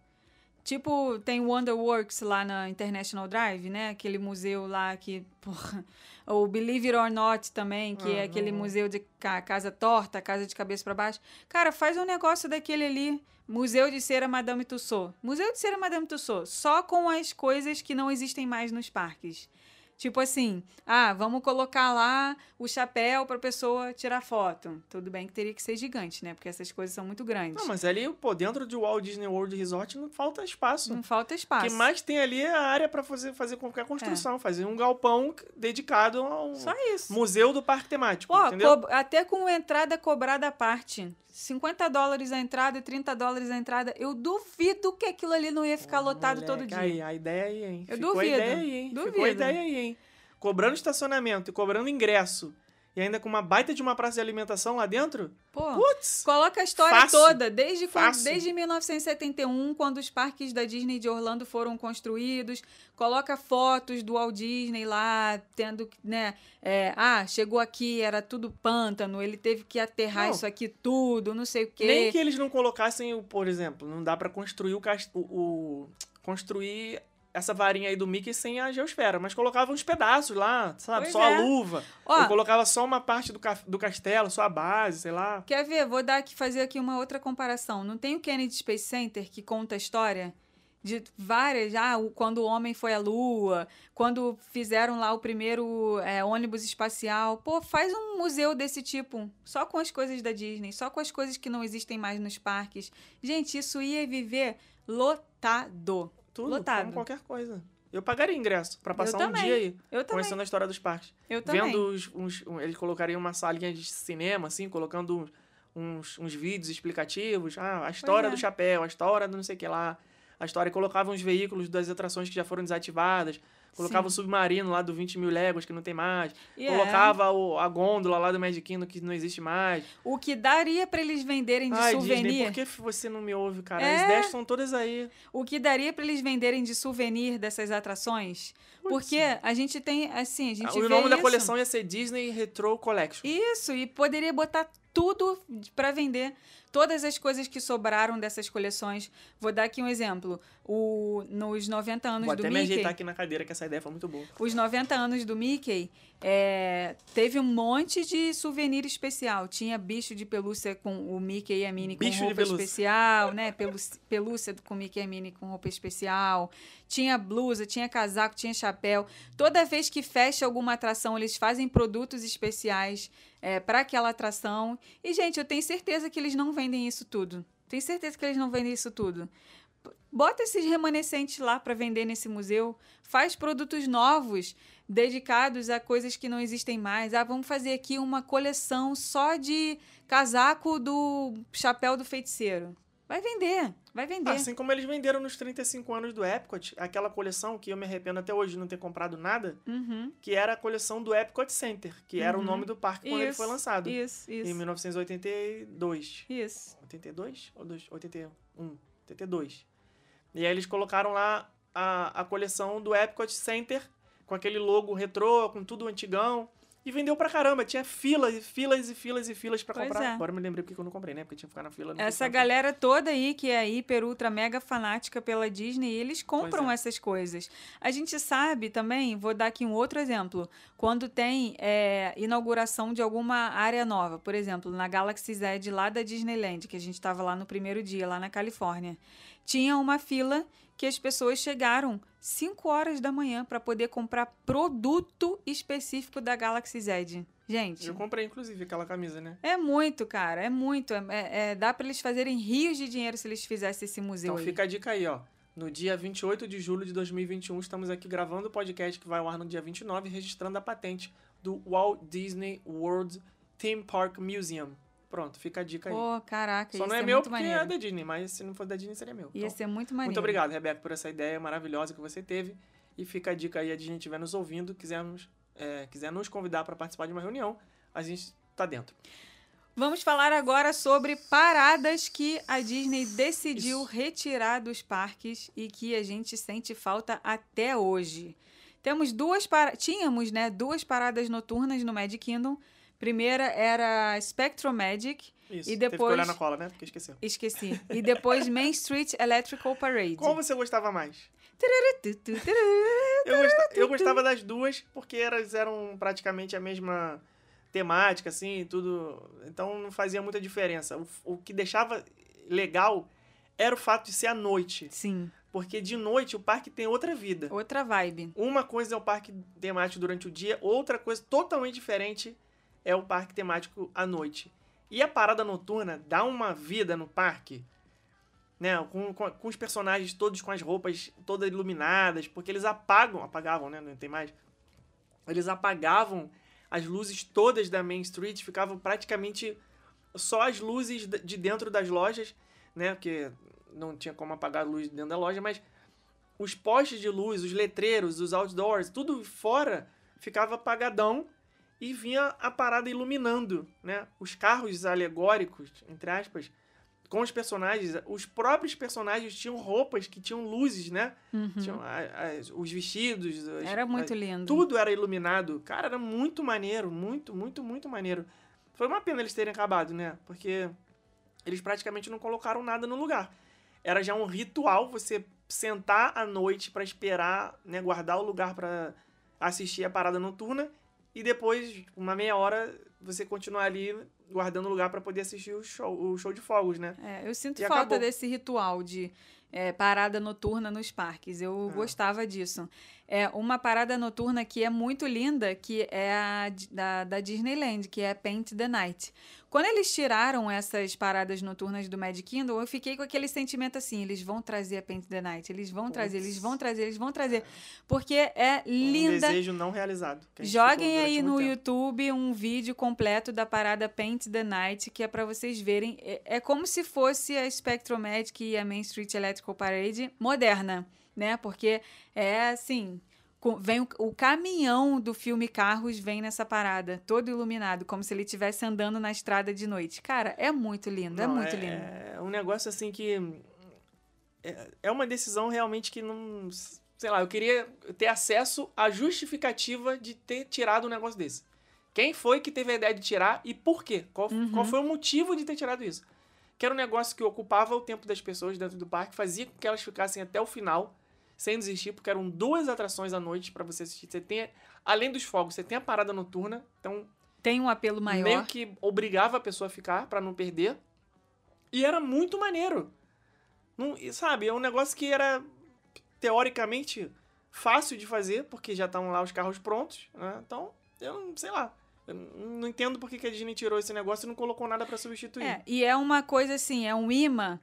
Tipo, tem Wonderworks lá na International Drive, né? Aquele museu lá que. Porra. Ou Believe It or Not também, que é aquele não. museu de ca- casa torta, casa de cabeça pra baixo. Cara, faz um negócio daquele ali. Museu de Cera Madame Tussauds. Museu de Cera Madame Tussauds. Só com as coisas que não existem mais nos parques. Tipo assim, ah, vamos colocar lá o chapéu pra pessoa tirar foto. Tudo bem que teria que ser gigante, né? Porque essas coisas são muito grandes. Não, mas ali, pô, dentro de Walt Disney World Resort não falta espaço. Não falta O espaço. que mais tem ali é a área pra fazer, fazer qualquer construção. Fazer um galpão dedicado a É. Só isso. museu do parque temático, Pô, entendeu? até com entrada cobrada à parte. 50 dólares a entrada e 30 dólares a entrada. Eu duvido que aquilo ali não ia ficar lotado todo Moleque, dia. Aí, a ideia aí, hein? Eu Ficou duvido, a ideia aí, hein? Ficou a duvido. ideia aí, hein? Cobrando estacionamento e cobrando ingresso. E ainda com uma baita de uma praça de alimentação lá dentro? Pô, Putz! coloca a história Fácil. toda, desde, quando, desde 1971, quando os parques da Disney de Orlando foram construídos. Coloca fotos do Walt Disney lá, tendo, que, né? é, ah, chegou aqui, era tudo pântano, ele teve que aterrar Não. isso aqui tudo, não sei o quê. Nem que eles não colocassem, por exemplo, não dá pra construir o, cast- o- o- construir essa varinha aí do Mickey sem a geosfera, mas colocava uns pedaços lá, sabe? Pois só é. a luva. Ó. Ou colocava só uma parte do, do castelo, só a base, sei lá. Quer ver? Vou dar aqui, fazer aqui uma outra comparação. Não tem o Kennedy Space Center que conta a história de várias, ah, o- quando o homem foi à Lua, quando fizeram lá o primeiro é, ônibus espacial. Pô, faz um museu desse tipo, só com as coisas da Disney, só com as coisas que não existem mais nos parques. Gente, isso ia viver lotado. Tudo, Lotado. como qualquer coisa. Eu pagaria ingresso pra passar um também. dia aí, Eu também. conhecendo a história dos parques. Eu também. Vendo os, uns, um- eles colocariam uma salinha de cinema, assim, colocando uns, uns vídeos explicativos. Ah, a história é. do chapéu, a história do não sei o que lá. A história, e colocavam os veículos das atrações que já foram desativadas. Colocava Sim. o submarino lá do 20 mil léguas, que não tem mais. E é. colocava o- a gôndola lá do Magic Kingdom, que não existe mais. O que daria pra eles venderem de Ai, souvenir. Disney, por que você não me ouve, cara? É. As ideias estão todas aí. O que daria pra eles venderem de souvenir dessas atrações? Porque a gente tem, assim, a gente o nome da isso. coleção ia ser Disney Retro Collection. Isso, e poderia botar tudo pra vender. Todas as coisas que sobraram dessas coleções. Vou dar aqui um exemplo. O, nos 90 anos Vou do até me Mickey. ajeitar aqui na cadeira, que essa ideia foi muito boa. Os 90 anos do Mickey, é, teve um monte de souvenir especial. Tinha bicho de pelúcia com o Mickey e a Minnie com Bicho de roupa especial, né? Pelúcia com o Mickey e a Minnie com roupa especial. Tinha blusa, tinha casaco, tinha chapéu. Toda vez que fecha alguma atração, eles fazem produtos especiais para aquela atração. E, gente, eu tenho certeza que eles não vendem isso tudo. Tenho certeza que eles não vendem isso tudo. Bota esses remanescentes lá para vender nesse museu. Faz produtos novos dedicados a coisas que não existem mais. Ah, vamos fazer aqui uma coleção só de casaco do chapéu do feiticeiro. Vai vender, vai vender. Assim como eles venderam nos 35 anos do Epcot, aquela coleção que eu me arrependo até hoje de não ter comprado nada, Uhum. que era a coleção do Epcot Center, que era o Uhum. nome do parque quando ele Isso, foi lançado. Isso, isso. Em 1982. Isso. 82? Ou dois- 81? 82. E aí eles colocaram lá a, a coleção do Epcot Center, com aquele logo retrô, com tudo antigão. E vendeu pra caramba. Tinha filas e filas e filas e filas pra Pois comprar. é. Agora eu me lembrei porque eu não comprei, né? Porque tinha que ficar na fila. Essa galera toda aí que é hiper, ultra, mega fanática pela Disney, eles compram é. essas coisas. A gente sabe também, vou dar aqui um outro exemplo, quando tem é, inauguração de alguma área nova, por exemplo, na Galaxy Z lá da Disneyland, que a gente estava lá no primeiro dia, lá na Califórnia, tinha uma fila que as pessoas chegaram 5 horas da manhã para poder comprar produto específico da Galaxy Z. Gente, Eu comprei, inclusive, aquela camisa, né? é muito, cara, é muito. É, é- é- dá pra eles fazerem rios de dinheiro se eles fizessem esse museu Então aí. fica a dica aí, ó. No dia 28 de julho de 2021, estamos aqui gravando o podcast que vai ao ar no dia 29, registrando a patente do Walt Disney World Theme Park Museum. Pronto, fica a dica aí. Pô, caraca, Só não é ser meu porque maneiro. é da Disney, mas se não for da Disney seria meu. Ia Então, ser muito maneiro. muito obrigado, Rebeca, por essa ideia maravilhosa que você teve. E fica a dica aí, a gente estiver nos ouvindo, quisermos, é, quiser nos convidar para participar de uma reunião, a gente tá dentro. Vamos falar agora sobre paradas que a Disney decidiu Isso. retirar dos parques e que a gente sente falta até hoje. Temos duas para... tínhamos, né, duas paradas noturnas no Magic Kingdom. Primeira era Spectrum Magic, Isso. E Teve que depois- olhar na cola, né? Porque esqueceu. esqueci. e depois Main Street Electrical Parade. Qual você gostava mais? Eu, gosta- eu gostava das duas porque elas eram praticamente a mesma temática, assim, tudo. Então não fazia muita diferença. O, o que deixava legal era o fato de ser à noite. Sim, Porque de noite o parque tem outra vida. outra vibe. Uma coisa é o parque temático durante o dia, outra coisa totalmente diferente é o parque temático à noite. E a parada noturna dá uma vida no parque, né? Com, com, com os personagens todos com as roupas todas iluminadas, porque eles apagam, apagavam, né? Não tem mais. Eles apagavam as luzes todas da Main Street, ficavam praticamente só as luzes de dentro das lojas, né? Porque não tinha como apagar a luz dentro da loja, mas os postes de luz, os letreiros, os outdoors, tudo fora ficava apagadão e vinha a parada iluminando, né? Os carros alegóricos, entre aspas, com os personagens, os próprios personagens tinham roupas que tinham luzes, né? Tinham a- as- os vestidos, as- Era muito lindo. tudo era iluminado. Cara, era muito maneiro, muito, muito, muito maneiro. Foi uma pena eles terem acabado, né? Porque eles praticamente não colocaram nada no lugar. Era já um ritual você sentar à noite pra esperar, né, guardar o lugar pra assistir a parada noturna e depois, uma meia hora, você continuar ali guardando lugar pra poder assistir o show, o show de fogos, né? É, eu sinto E falta acabou. desse ritual de é, parada noturna nos parques. Eu É. gostava disso. É uma parada noturna que é muito linda, que é a da, da Disneyland, que é Paint the Night. Quando eles tiraram essas paradas noturnas do Magic Kingdom, eu fiquei com aquele sentimento assim: eles vão trazer a Paint the Night, eles vão trazer, eles vão trazer, eles vão trazer. Porque é Um linda. desejo não realizado. Joguem aí no. YouTube um vídeo completo da parada Paint the Night, que é pra vocês verem. É, é como se fosse a Spectrum Magic e a Main Street Electrical Parade moderna, né? Porque é assim. Vem o, o caminhão do filme Carros vem nessa parada, todo iluminado, como se ele estivesse andando na estrada de noite. Cara, é muito lindo, é Não, muito lindo. É um negócio assim que. É, é uma decisão realmente que não. Sei lá, eu queria ter acesso à justificativa de ter tirado um negócio desse. Quem foi que teve a ideia de tirar e por quê? Qual, Uhum. qual foi o motivo de ter tirado isso? Que era um negócio que ocupava o tempo das pessoas dentro do parque, fazia com que elas ficassem até o final, sem desistir, porque eram duas atrações à noite pra você assistir. Você tem, além dos fogos, você tem a parada noturna, então Tem um apelo maior. meio que obrigava a pessoa a ficar pra não perder. E era muito maneiro. Não, e, sabe, é um negócio que era teoricamente fácil de fazer, porque já estavam lá os carros prontos, né? Então, eu não sei lá. Eu não entendo por que a Disney tirou esse negócio e não colocou nada pra substituir. É, e é uma coisa assim, é um imã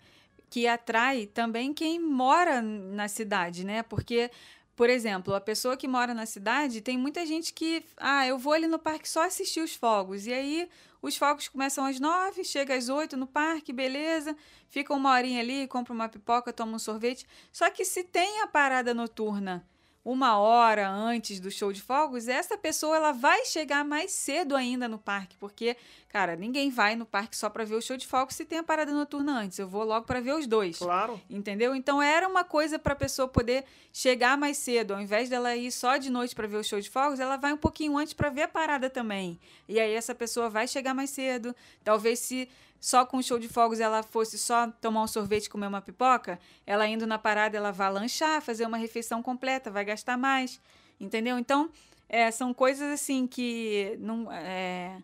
que atrai também quem mora na cidade, né? Porque, por exemplo, a pessoa que mora na cidade, tem muita gente que, ah, eu vou ali no parque só assistir os fogos. E aí os fogos começam às nove, chega às oito no parque, beleza. Fica uma horinha ali, compra uma pipoca, toma um sorvete. Só que se tem a parada noturna uma hora antes do show de fogos, essa pessoa ela vai chegar mais cedo ainda no parque, porque, cara, ninguém vai no parque só para ver o show de fogos se tem a parada noturna antes. Eu vou logo para ver os dois. Claro. Entendeu? Então era uma coisa para a pessoa poder chegar mais cedo, ao invés dela ir só de noite para ver o show de fogos, ela vai um pouquinho antes para ver a parada também. E aí essa pessoa vai chegar mais cedo. Talvez se só com o show de fogos ela fosse só tomar um sorvete e comer uma pipoca, ela indo na parada ela vai lanchar, fazer uma refeição completa, vai gastar mais. Entendeu? Então, é, são coisas assim que não é,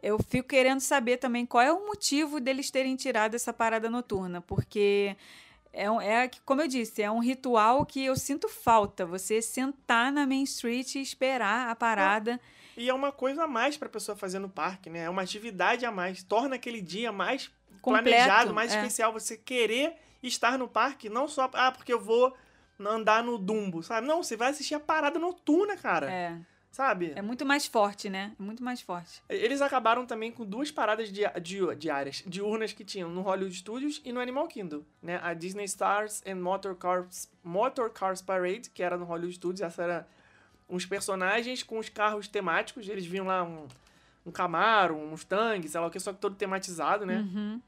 eu fico querendo saber também qual é o motivo deles terem tirado essa parada noturna, porque é, é como eu disse, é um ritual que eu sinto falta. Você sentar na Main Street e esperar a parada. E é uma coisa a mais pra pessoa fazer no parque, né? É uma atividade a mais. Torna aquele dia mais Completo, planejado, mais é. especial. Você querer estar no parque não só, ah, porque eu vou andar no Dumbo, sabe? Não, você vai assistir a parada noturna, cara. É. Sabe? É muito mais forte, né? É muito mais forte. Eles acabaram também com duas paradas di di diárias, diurnas que tinham no Hollywood Studios e no Animal Kingdom, né? A Disney Stars and Motor Cars, Motor Cars Parade, que era no Hollywood Studios, essa era uns personagens com os carros temáticos, eles vinham lá um, um Camaro, um Mustang, sei lá o que, só que todo tematizado, né? Uhum.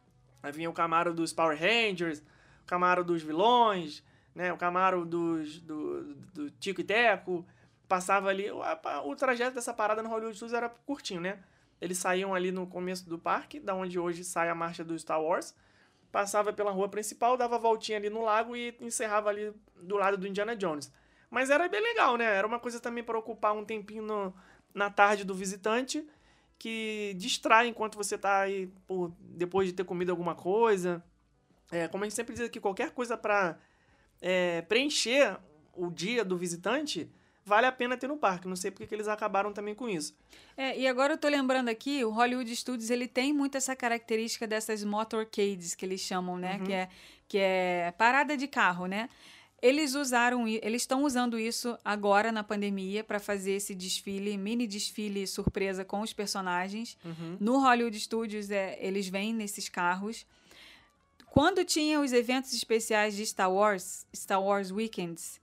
Aí vinha o Camaro dos Power Rangers, o Camaro dos vilões, né? O Camaro dos, do, do Tico e Teco. Passava ali. O, trajeto dessa parada no Hollywood Studios era curtinho, né? Eles saíam ali no começo do parque, da onde hoje sai a marcha do Star Wars. Passava pela rua principal, dava voltinha ali no lago e encerrava ali do lado do Indiana Jones. Mas era bem legal, né? Era uma coisa também para ocupar um tempinho no- na tarde do visitante, que distrai enquanto você tá aí, pô, depois de ter comido alguma coisa. É, como a gente sempre diz aqui, qualquer coisa para preencher o dia do visitante, vale a pena ter no parque. Não sei porque que eles acabaram também com isso. É, e agora eu tô lembrando aqui, o Hollywood Studios, ele tem muito essa característica dessas motorcades que eles chamam, né? Uhum. Que, é, que é parada de carro, né? Eles usaram, eles estão usando isso agora na pandemia para fazer esse desfile, mini desfile surpresa com os personagens. Uhum. No Hollywood Studios, é, eles vêm nesses carros. Quando tinha os eventos especiais de Star Wars, Star Wars Weekends,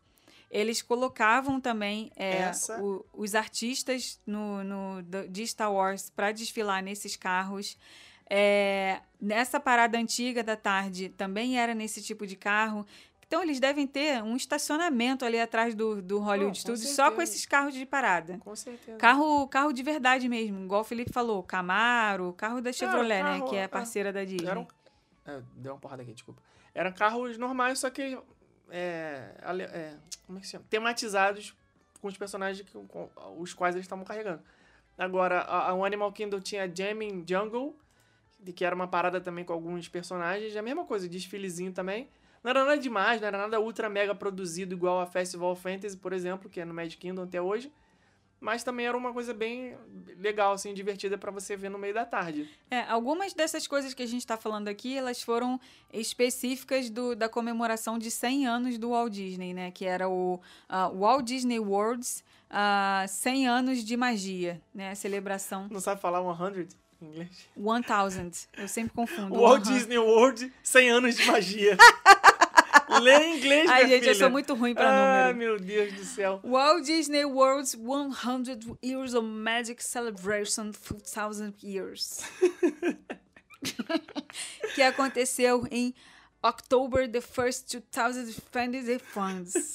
eles colocavam também é, o- os artistas no, no- de Star Wars para desfilar nesses carros. É, nessa parada antiga da tarde também era nesse tipo de carro. Então eles devem ter um estacionamento ali atrás do, do Hollywood com Studios só com esses carros de parada. Com certeza. Carro, carro de verdade mesmo, igual o Felipe falou, Camaro, carro da Chevrolet, né? carro, Que é é. parceira da Disney. Eram, é, deu uma porrada aqui, desculpa. Eram carros normais, só que. É, é, como é que se chama? Tematizados com os personagens que, com os quais eles estavam carregando. Agora, a, a- o Animal Kingdom tinha Jamming Jungle, que era uma parada também com alguns personagens. É a mesma coisa, desfilezinho também. Não era nada demais, não era nada ultra mega produzido igual a Festival Fantasy, por exemplo, que é no Magic Kingdom até hoje. Mas também era uma coisa bem legal, assim, divertida pra você ver no meio da tarde. É, algumas dessas coisas que a gente está falando aqui, elas foram específicas do, da comemoração de 100 anos do Walt Disney, né? Que era o ah, Walt Disney Worlds, ah, 100 anos de magia, né? A celebração Não sabe falar 100 em inglês? 1000. Eu sempre confundo. O Walt 100. Disney World, 100 anos de magia. Lê em inglês, Ai, gente, eu filha. sou muito ruim pra Ah, número. meu Deus do céu. Walt Disney World's 100 Years of Magic Celebration 2000 Years. que aconteceu em October the 1st, 2020 funds.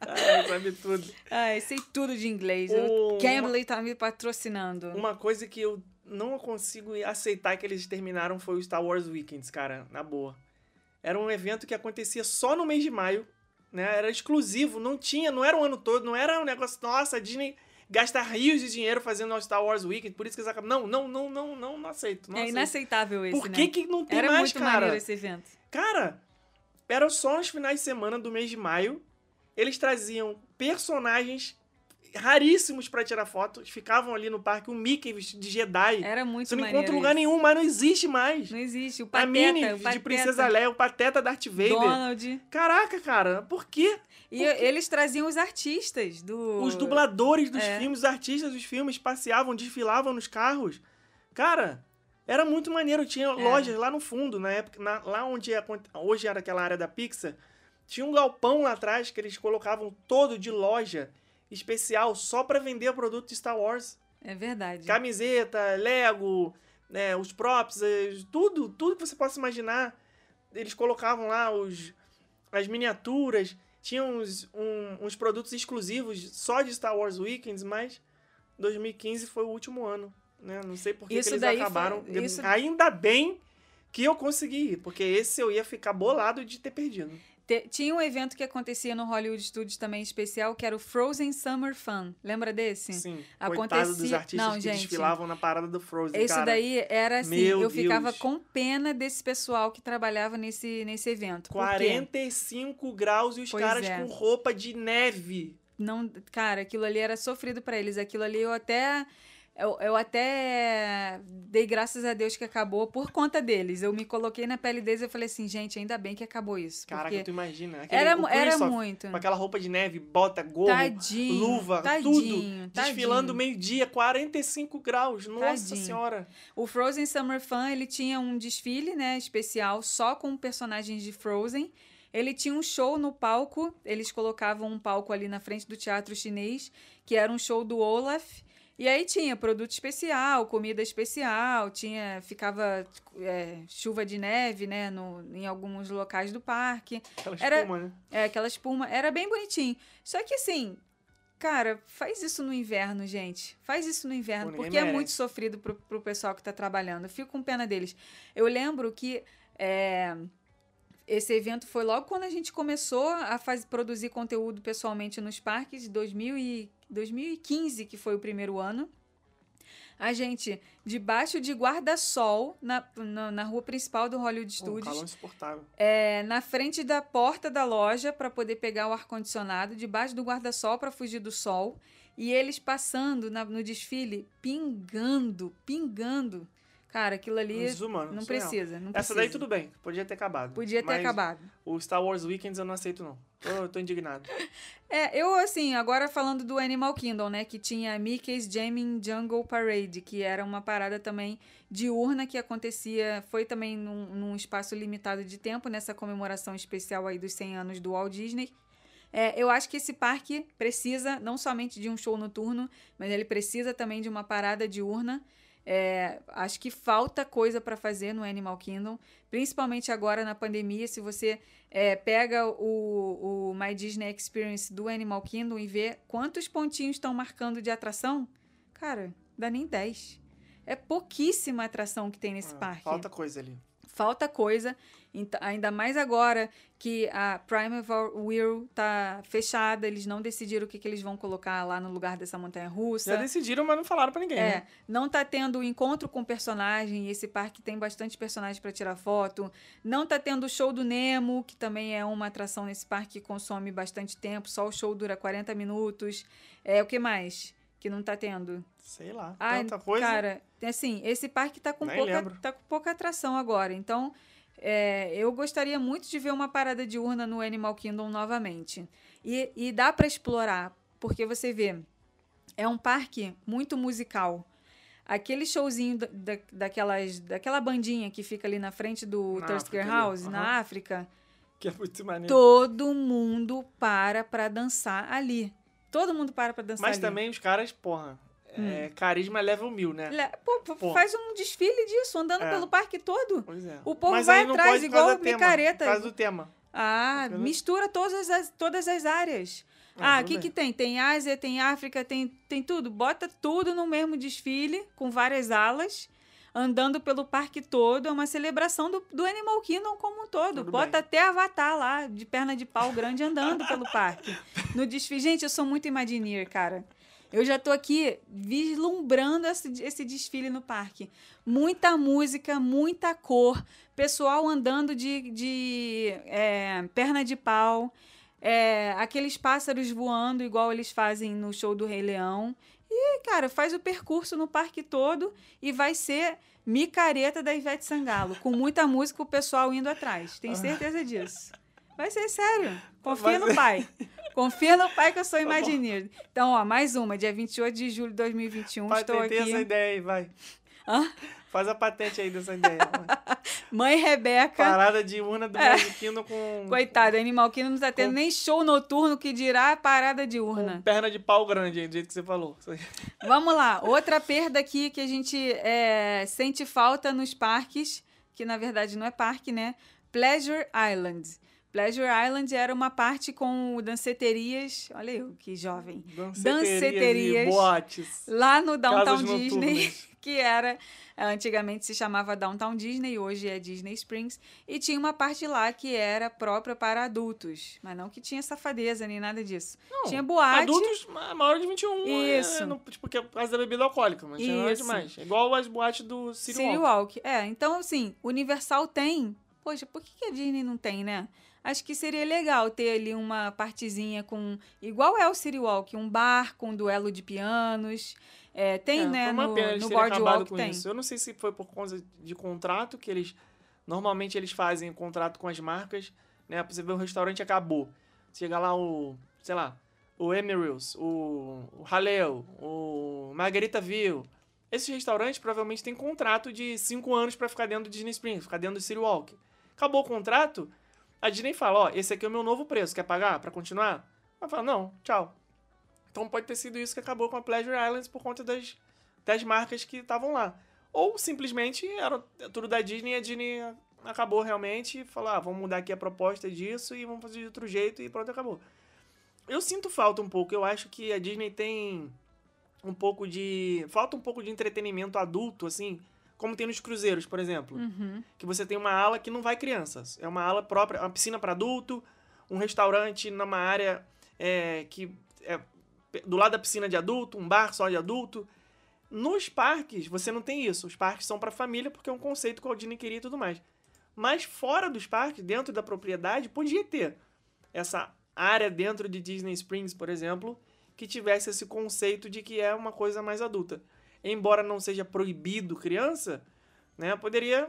Ah, sabe tudo. Ai, sei tudo de inglês. O- O Cambly tá me patrocinando. Uma coisa que eu não consigo aceitar que eles terminaram foi o Star Wars Weekends, cara, na boa. Era um evento que acontecia só no mês de maio, né? Era exclusivo, não tinha, não era o ano todo, não era um negócio, nossa, a Disney gasta rios de dinheiro fazendo o Star Wars Weekend, por isso que eles acabam. Não, não, não, não, não, não aceito. Não é aceito. inaceitável esse, Por né? que, que não tem Era mais, muito cara? esse evento. Cara, era só nos finais de semana do mês de maio. Eles traziam personagens raríssimos pra tirar fotos. Ficavam ali no parque, o Mickey vestido de Jedi. Era muito Você não encontra em lugar nenhum, mas não existe mais. Não existe. O a Pateta, Minnie o de Pateta, Princesa Leia, o Pateta Darth Vader. Donald. Caraca, cara, por quê? E eles traziam os artistas do... Os dubladores dos É. filmes, os artistas dos filmes passeavam, desfilavam nos carros. Cara, era muito maneiro. Tinha lojas lá no fundo, na época, na- lá onde é, hoje era aquela área da Pixar. Tinha um galpão lá atrás que eles colocavam todo de loja especial só pra vender produto de Star Wars. É verdade. Camiseta, Lego, né, os props, eh, tudo, tudo que você possa imaginar. Eles colocavam lá os, as miniaturas, tinham uns, um- uns produtos exclusivos só de Star Wars Weekends, mas 2015 foi o último ano. Né? Não sei por que, eles daí foi- acabaram. isso- Ainda bem que eu consegui ir, porque esse eu ia ficar bolado de ter perdido. Te- Tinha um evento que acontecia no Hollywood Studios também especial, que era o Frozen Summer Fun. Lembra desse? Sim, Acontecia- dos artistas Não, que gente. desfilavam na parada do Frozen, Esse cara. daí era assim, Meu eu ficava Deus. com pena desse pessoal que trabalhava nesse, nesse evento. Por quê? 45 graus e os Pois caras é. com roupa de neve. Não, cara, aquilo ali era sofrido pra eles. Aquilo ali eu até Eu, eu até dei graças a Deus que acabou por conta deles. Eu me coloquei na pele deles e falei assim, gente, ainda bem que acabou isso. Caraca, tu imagina. Aquele, era, era Christoph muito. Com aquela roupa de neve, bota, gorro, Tadinho, luva, tadinho, tudo. Desfilando tadinho. meio-dia, 45 graus. Nossa senhora. O Frozen Summer Fun, ele tinha um desfile, né, especial só com personagens de Frozen. Ele tinha um show no palco, eles colocavam um palco ali na frente do teatro chinês, que era um show do Olaf. E aí tinha produto especial, comida especial, tinha ficava é, chuva de neve, né, no, em alguns locais do parque. Aquela Era- espuma, né? É, aquela espuma. Era bem bonitinho. Só que assim, cara, faz isso no inverno, gente. Faz isso no inverno, Pô, porque é muito sofrido pro, pro pessoal que tá trabalhando. Eu fico com pena deles. Eu lembro que é, esse evento foi logo quando a gente começou a faz, produzir conteúdo pessoalmente nos parques, 2000 e, 2015, que foi o primeiro ano. A gente, debaixo de guarda-sol, na, na, na rua principal do Hollywood Pô, um Studios, calor insuportável. é, na frente da porta da loja para poder pegar o ar-condicionado, debaixo do guarda-sol para fugir do sol. E eles passando na- no desfile, pingando, pingando. Cara, aquilo ali Desumano. não surreal. precisa, não Essa precisa. daí tudo bem, podia ter acabado. Podia ter acabado. O Star Wars Weekends eu não aceito, não. Tô, tô indignado. É, eu assim, agora falando do Animal Kingdom, né, que tinha Mickey's Jamming Jungle Parade, que era uma parada também diurna que acontecia, foi também num, num espaço limitado de tempo, nessa comemoração especial aí dos 100 anos do Walt Disney. É, eu acho que esse parque precisa não somente de um show noturno, mas ele precisa também de uma parada diurna. É, acho que falta coisa para fazer no Animal Kingdom, principalmente agora na pandemia. Se você é, pega o, o My Disney Experience do Animal Kingdom e vê quantos pontinhos estão marcando de atração, cara, dá nem 10. É pouquíssima atração que tem nesse Ah, parque Falta coisa ali. falta coisa, ent- ainda mais agora que a Primeval Wheel tá fechada, eles não decidiram o que, que eles vão colocar lá no lugar dessa montanha Já russa. decidiram, mas não falaram pra ninguém, É, né? não tá tendo encontro com personagem, e esse parque tem bastante personagem para tirar foto. Não tá tendo o show do Nemo, que também é uma atração nesse parque que consome bastante tempo, só o show dura 40 minutos. É, o que mais que não tá tendo? Sei lá. Ai, tanta coisa. Cara, assim, esse parque tá com, Nem pouca, lembro. tá com pouca atração agora. Então, é, eu gostaria muito de ver uma parada de urna no Animal Kingdom novamente. E, e dá para explorar, porque você vê, é um parque muito musical. Aquele showzinho da, da- daquelas, daquela bandinha que fica ali na frente do Na ali, House, na aham. África, Que é muito maneiro. todo mundo para pra dançar ali. Todo mundo para pra dançar Mas ali. também os caras, porra, é, carisma level mil, né? Le- Pô, pô, faz um desfile disso, andando É. pelo parque todo. Pois é. O povo Mas vai atrás, igual micareta. Causa do tema. Ah, mistura todas as, todas as áreas. Ah, Ah, o que, que tem? Tem Ásia, tem África, tem, tem tudo. Bota tudo no mesmo desfile, com várias alas, andando pelo parque todo. É uma celebração do, do Animal Kingdom como um todo. Tudo Bota bem. até Avatar lá, de perna de pau grande, andando pelo parque. No desfile. Gente, eu sou muito Imagineer, cara. Eu já tô aqui vislumbrando esse, esse desfile no parque. Muita música, muita cor, pessoal andando de, de é, perna de pau, é, aqueles pássaros voando igual eles fazem no show do Rei Leão. E, cara, faz o percurso no parque todo e vai ser micareta da Ivete Sangalo, com muita música o pessoal indo atrás. Tenho certeza disso. Vai ser sério. Confia Mas- no pai. Confia no pai que eu sou Tá bom. Imagineer. Então, ó, mais uma, dia 28 de julho de 2021. estou Patentei aqui. essa ideia aí, vai. Hã? Faz a patente aí dessa ideia. Mãe Rebeca. Parada de urna do É. Kingdom com, Coitada, Animal Kingdom não tá tendo Com- nem show noturno que dirá parada de com urna. perna de pau grande, aí, do jeito que você falou. Vamos lá, outra perda aqui que a gente é, sente falta nos parques, que na verdade não é parque, né? Pleasure Island. Pleasure Island era uma parte com danceterias, olha eu que jovem, Danceterias. e boates. lá no Downtown Disney, que era antigamente se chamava Downtown Disney, hoje é Disney Springs, e tinha uma parte lá que era própria para adultos, mas não que tinha safadeza nem nada disso. Não, tinha boate, Adultos ma- maior de 21. é, Isso. não- tipo, porque é por causa da bebida alcoólica, mas não é Isso. demais. É igual as boates do City, City Walk. Walk. É, então assim, Universal tem. Poxa, por que, que a Disney não tem, né? Acho que seria legal ter ali uma partezinha com. Igual é o City Walk, um bar com duelo de pianos. É, tem, É, né? uma No, pena eles no Boardwalk com tem. isso. Eu não sei se foi por conta de contrato que eles. Normalmente eles fazem um contrato com as marcas, né? Pra você ver o restaurante acabou. Chega lá o. sei lá, o Emerils, o, o Haleo, o Margaritaville. Esses restaurantes provavelmente têm contrato de 5 anos pra ficar dentro do Disney Springs, ficar dentro do City Walk. Acabou o contrato, a Disney fala, ó, esse aqui é o meu novo preço, quer pagar pra continuar? Ela fala, não, tchau. Então pode ter sido isso que acabou com a Pleasure Islands por conta das, das marcas que estavam lá. Ou simplesmente era tudo da Disney e a Disney acabou realmente e falou, ah, vamos mudar aqui a proposta disso e vamos fazer de outro jeito e pronto, acabou. Eu sinto falta um pouco, eu acho que a Disney tem um pouco de... falta um pouco de entretenimento adulto, assim, como tem nos cruzeiros, por exemplo. Uhum. Que você tem uma ala que não vai crianças. É uma ala própria, uma piscina para adulto, um restaurante numa área é, que é do lado da piscina de adulto, um bar só de adulto. Nos parques, você não tem isso. Os parques são para família porque é um conceito que o Disney queria e tudo mais. Mas fora dos parques, dentro da propriedade, podia ter essa área dentro de Disney Springs, por exemplo, que tivesse esse conceito de que é uma coisa mais adulta. Embora não seja proibido criança, né, poderia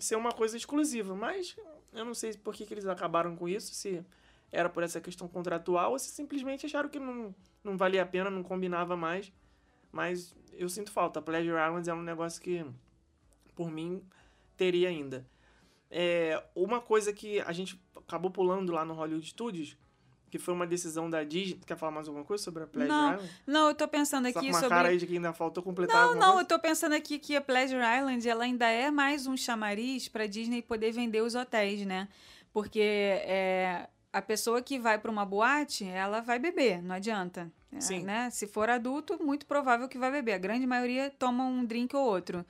ser uma coisa exclusiva, mas eu não sei por que, que eles acabaram com isso, se era por essa questão contratual ou se simplesmente acharam que não, não valia a pena, não combinava mais. Mas eu sinto falta. Pleasure Islands é um negócio que, por mim, teria ainda. É, uma coisa que a gente acabou pulando lá no Hollywood Studios, que foi uma decisão da Disney. Quer falar mais alguma coisa sobre a Pleasure Não, Island? Não, eu tô pensando Tá com aqui uma sobre. cara aí de que ainda faltou completar Não, não, eu coisa? tô pensando aqui que a Pleasure Island ela ainda é mais um chamariz para Disney poder vender os hotéis, né? Porque é, a pessoa que vai para uma boate, ela vai beber, não adianta. É, Sim. Né? Se for adulto, muito provável que vai beber. A grande maioria toma um drink ou outro.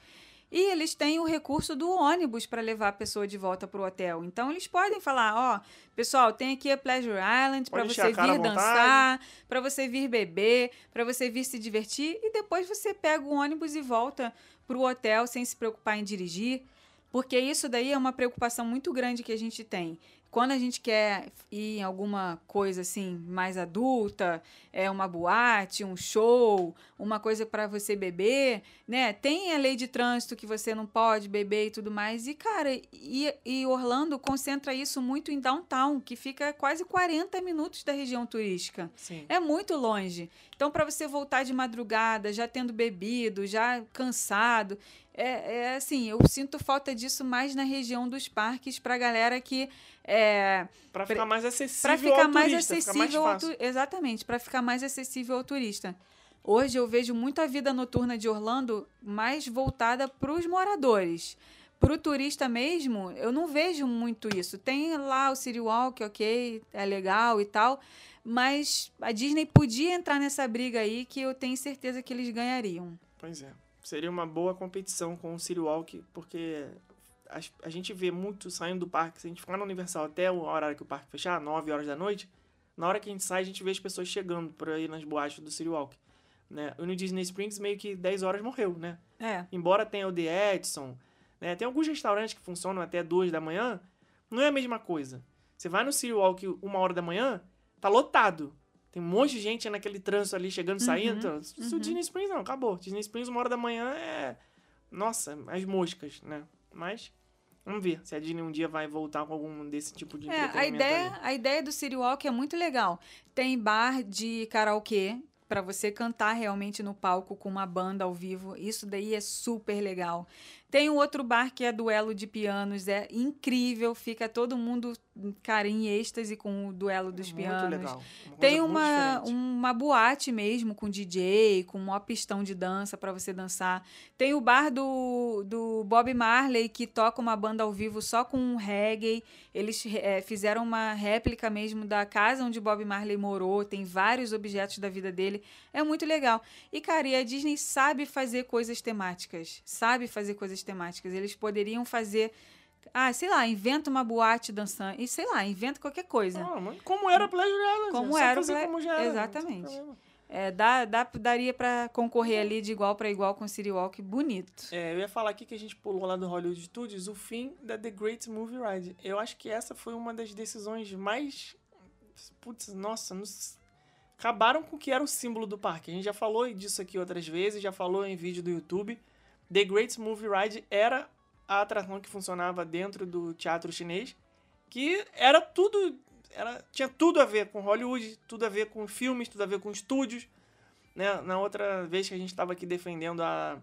E eles têm o recurso do ônibus para levar a pessoa de volta para o hotel. Então eles podem falar, ó, pessoal, tem aqui a Pleasure Island para você vir dançar, para você vir beber, para você vir se divertir e depois você pega o ônibus e volta para o hotel sem se preocupar em dirigir, porque isso daí é uma preocupação muito grande que a gente tem. Quando a gente quer ir em alguma coisa assim mais adulta, é uma boate, um show, uma coisa para você beber, né? Tem a lei de trânsito que você não pode beber e tudo mais. E cara, e, e Orlando concentra isso muito em downtown, que fica quase 40 minutos da região turística. Sim. É muito longe. Então, para você voltar de madrugada, já tendo bebido, já cansado, é, é assim, eu sinto falta disso mais na região dos parques para galera que é, Pra ficar mais acessível para ficar ao mais turista, ficar mais acessível ao exatamente, para ficar mais acessível ao turista. Hoje eu vejo muito a vida noturna de Orlando mais voltada para os moradores. Para o turista mesmo, eu não vejo muito isso. Tem lá o City Walk, ok, é legal e tal, mas a Disney podia entrar nessa briga aí que eu tenho certeza que eles ganhariam. Pois é. Seria uma boa competição com o City Walk, porque a, a gente vê muito saindo do parque. Se a gente ficar no Universal até o horário que o parque fechar, 9 horas da noite, na hora que a gente sai, a gente vê as pessoas chegando por aí nas boates do City Walk. Né? E no Disney Springs, meio que 10 horas morreu, né? É. Embora tenha o The Edison, né? tem alguns restaurantes que funcionam até 2 da manhã, não é a mesma coisa. Você vai no City Walk uma hora da manhã, tá lotado. Tem um monte de gente naquele trânsito ali, chegando e saindo. Então, se o Disney Springs não, acabou. Disney Springs, uma hora da manhã é. Nossa, as moscas, né? Mas. Vamos ver se a Disney um dia vai voltar com algum desse tipo de É, a ideia, aí. a ideia do City Walk é muito legal. Tem bar de karaokê para você cantar realmente no palco com uma banda ao vivo. Isso daí é super legal. Tem um outro bar que é duelo de pianos, é incrível, fica todo mundo, cara, em êxtase com o duelo dos Muito pianos. legal. Uma Tem uma, uma boate mesmo com DJ, com uma pistão de dança para você dançar. Tem o bar do, do Bob Marley, que toca uma banda ao vivo só com um reggae. Eles eh, fizeram uma réplica mesmo da casa onde Bob Marley morou. Tem vários objetos da vida dele. É muito legal. E, cara, e a Disney sabe fazer coisas temáticas. Sabe fazer coisas temáticas. Eles poderiam fazer. Ah, sei lá, inventa uma boate dançando. E sei lá, inventa qualquer coisa. Ah, como era Pleasure Island? Como era o Exatamente. É, dá, dá, daria pra concorrer ali de igual pra igual com o City Walk bonito. É, eu ia falar aqui que a gente pulou lá do Hollywood Studios o fim da The Great Movie Ride. Eu acho que essa foi uma das decisões mais. Putz, nossa, nos... acabaram com o que era o símbolo do parque. A gente já falou disso aqui outras vezes, já falou em vídeo do YouTube. The Great Movie Ride era a atração que funcionava dentro do teatro chinês, que era tudo. Era, tinha tudo a ver com Hollywood, tudo a ver com filmes, tudo a ver com estúdios. Né? Na outra vez que a gente estava aqui defendendo a,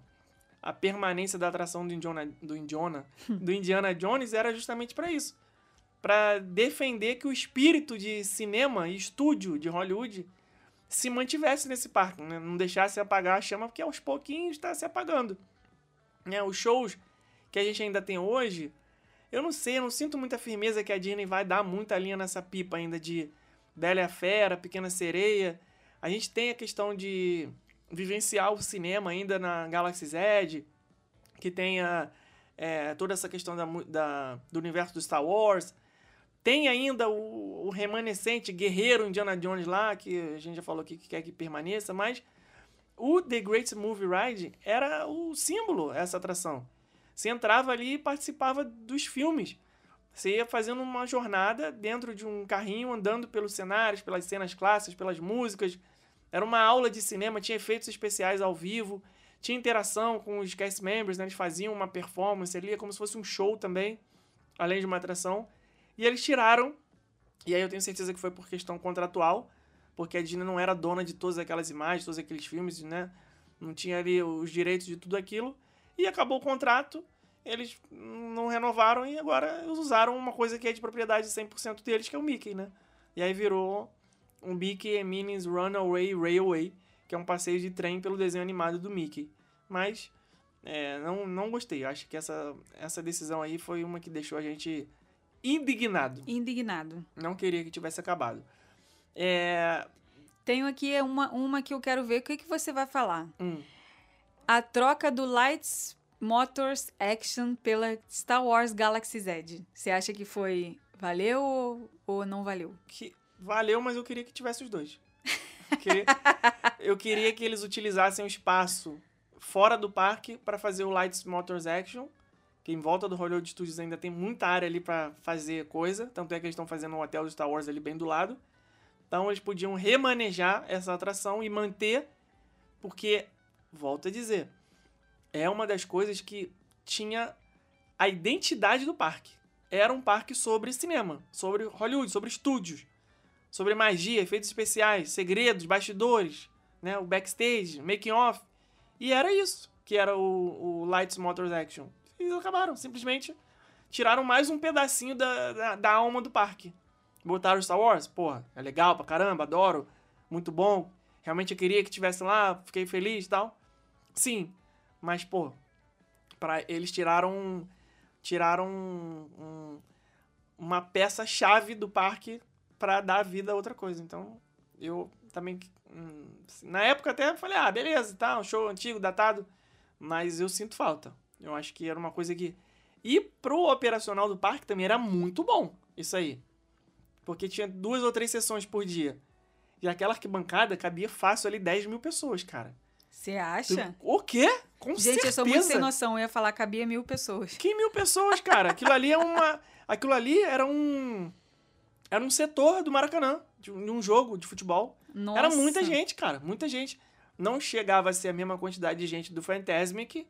a permanência da atração do Indiana, do Indiana, do Indiana Jones, era justamente para isso. Para defender que o espírito de cinema e estúdio de Hollywood se mantivesse nesse parque, né? não deixasse apagar a chama, porque aos pouquinhos está se apagando. Né? Os shows que a gente ainda tem hoje, eu não sei, eu não sinto muita firmeza que a Disney vai dar muita linha nessa pipa ainda de Bela e a Fera, Pequena Sereia. A gente tem a questão de vivenciar o cinema ainda na Galaxy Z, que tenha é, toda essa questão da, da, do universo do Star Wars. Tem ainda o, o, remanescente guerreiro Indiana Jones lá, que a gente já falou aqui que quer que permaneça, mas o The Great Movie Ride era o símbolo, essa atração. Você entrava ali e participava dos filmes. Você ia fazendo uma jornada dentro de um carrinho, andando pelos cenários, pelas cenas clássicas, pelas músicas. Era uma aula de cinema, tinha efeitos especiais ao vivo, tinha interação com os cast members, né? eles faziam uma performance ali, é como se fosse um show também, além de uma atração. E eles tiraram, e aí eu tenho certeza que foi por questão contratual, porque a Disney não era dona de todas aquelas imagens, todos aqueles filmes, né? Não tinha ali os direitos de tudo aquilo. E acabou o contrato, eles não renovaram e agora usaram uma coisa que é de propriedade 100% deles, que é o Mickey, né? E aí virou um Mickey and Minnie's Runaway Railway, que é um passeio de trem pelo desenho animado do Mickey. Mas é, não, não gostei. Acho que essa, essa decisão aí foi uma que deixou a gente indignado. Indignado. Não queria que tivesse acabado. É... Tenho aqui uma, uma que eu quero ver. O que, que você vai falar? Hum. A troca do Lights Motors Action pela Star Wars Galaxy Z. Você acha que foi valeu ou, ou não valeu? Que valeu, mas eu queria que tivesse os dois. Eu queria, eu queria que eles utilizassem o espaço fora do parque para fazer o Lights Motors Action, que em volta do Hollywood Studios ainda tem muita área ali para fazer coisa, tanto é que eles estão fazendo um hotel do Star Wars ali bem do lado. Então eles podiam remanejar essa atração e manter, porque, volto a dizer, é uma das coisas que tinha a identidade do parque. Era um parque sobre cinema, sobre Hollywood, sobre estúdios, sobre magia, efeitos especiais, segredos, bastidores, né, o backstage, making off. E era isso que era o, o Lights Motors Action. E eles acabaram, simplesmente tiraram mais um pedacinho da, da, da alma do parque. Botaram Star Wars, porra, é legal pra caramba, adoro, muito bom. Realmente eu queria que tivesse lá, fiquei feliz e tal. Sim, mas, pô, pra, eles tiraram. Tiraram um, um, uma peça-chave do parque para dar vida a outra coisa. Então, eu também. Hum, na época até falei, ah, beleza, tá, um show antigo, datado. Mas eu sinto falta. Eu acho que era uma coisa que. E pro operacional do parque também era muito bom isso aí. Porque tinha duas ou três sessões por dia. E aquela arquibancada cabia fácil ali 10 mil pessoas, cara. Você acha? O quê? Com Gente, certeza. eu sou muito sem noção. Eu ia falar cabia mil pessoas. Que mil pessoas, cara? Aquilo ali é uma. Aquilo ali era um. Era um setor do Maracanã, de um jogo de futebol. Nossa. Era muita gente, cara. Muita gente. Não chegava a ser a mesma quantidade de gente do Fantasmic.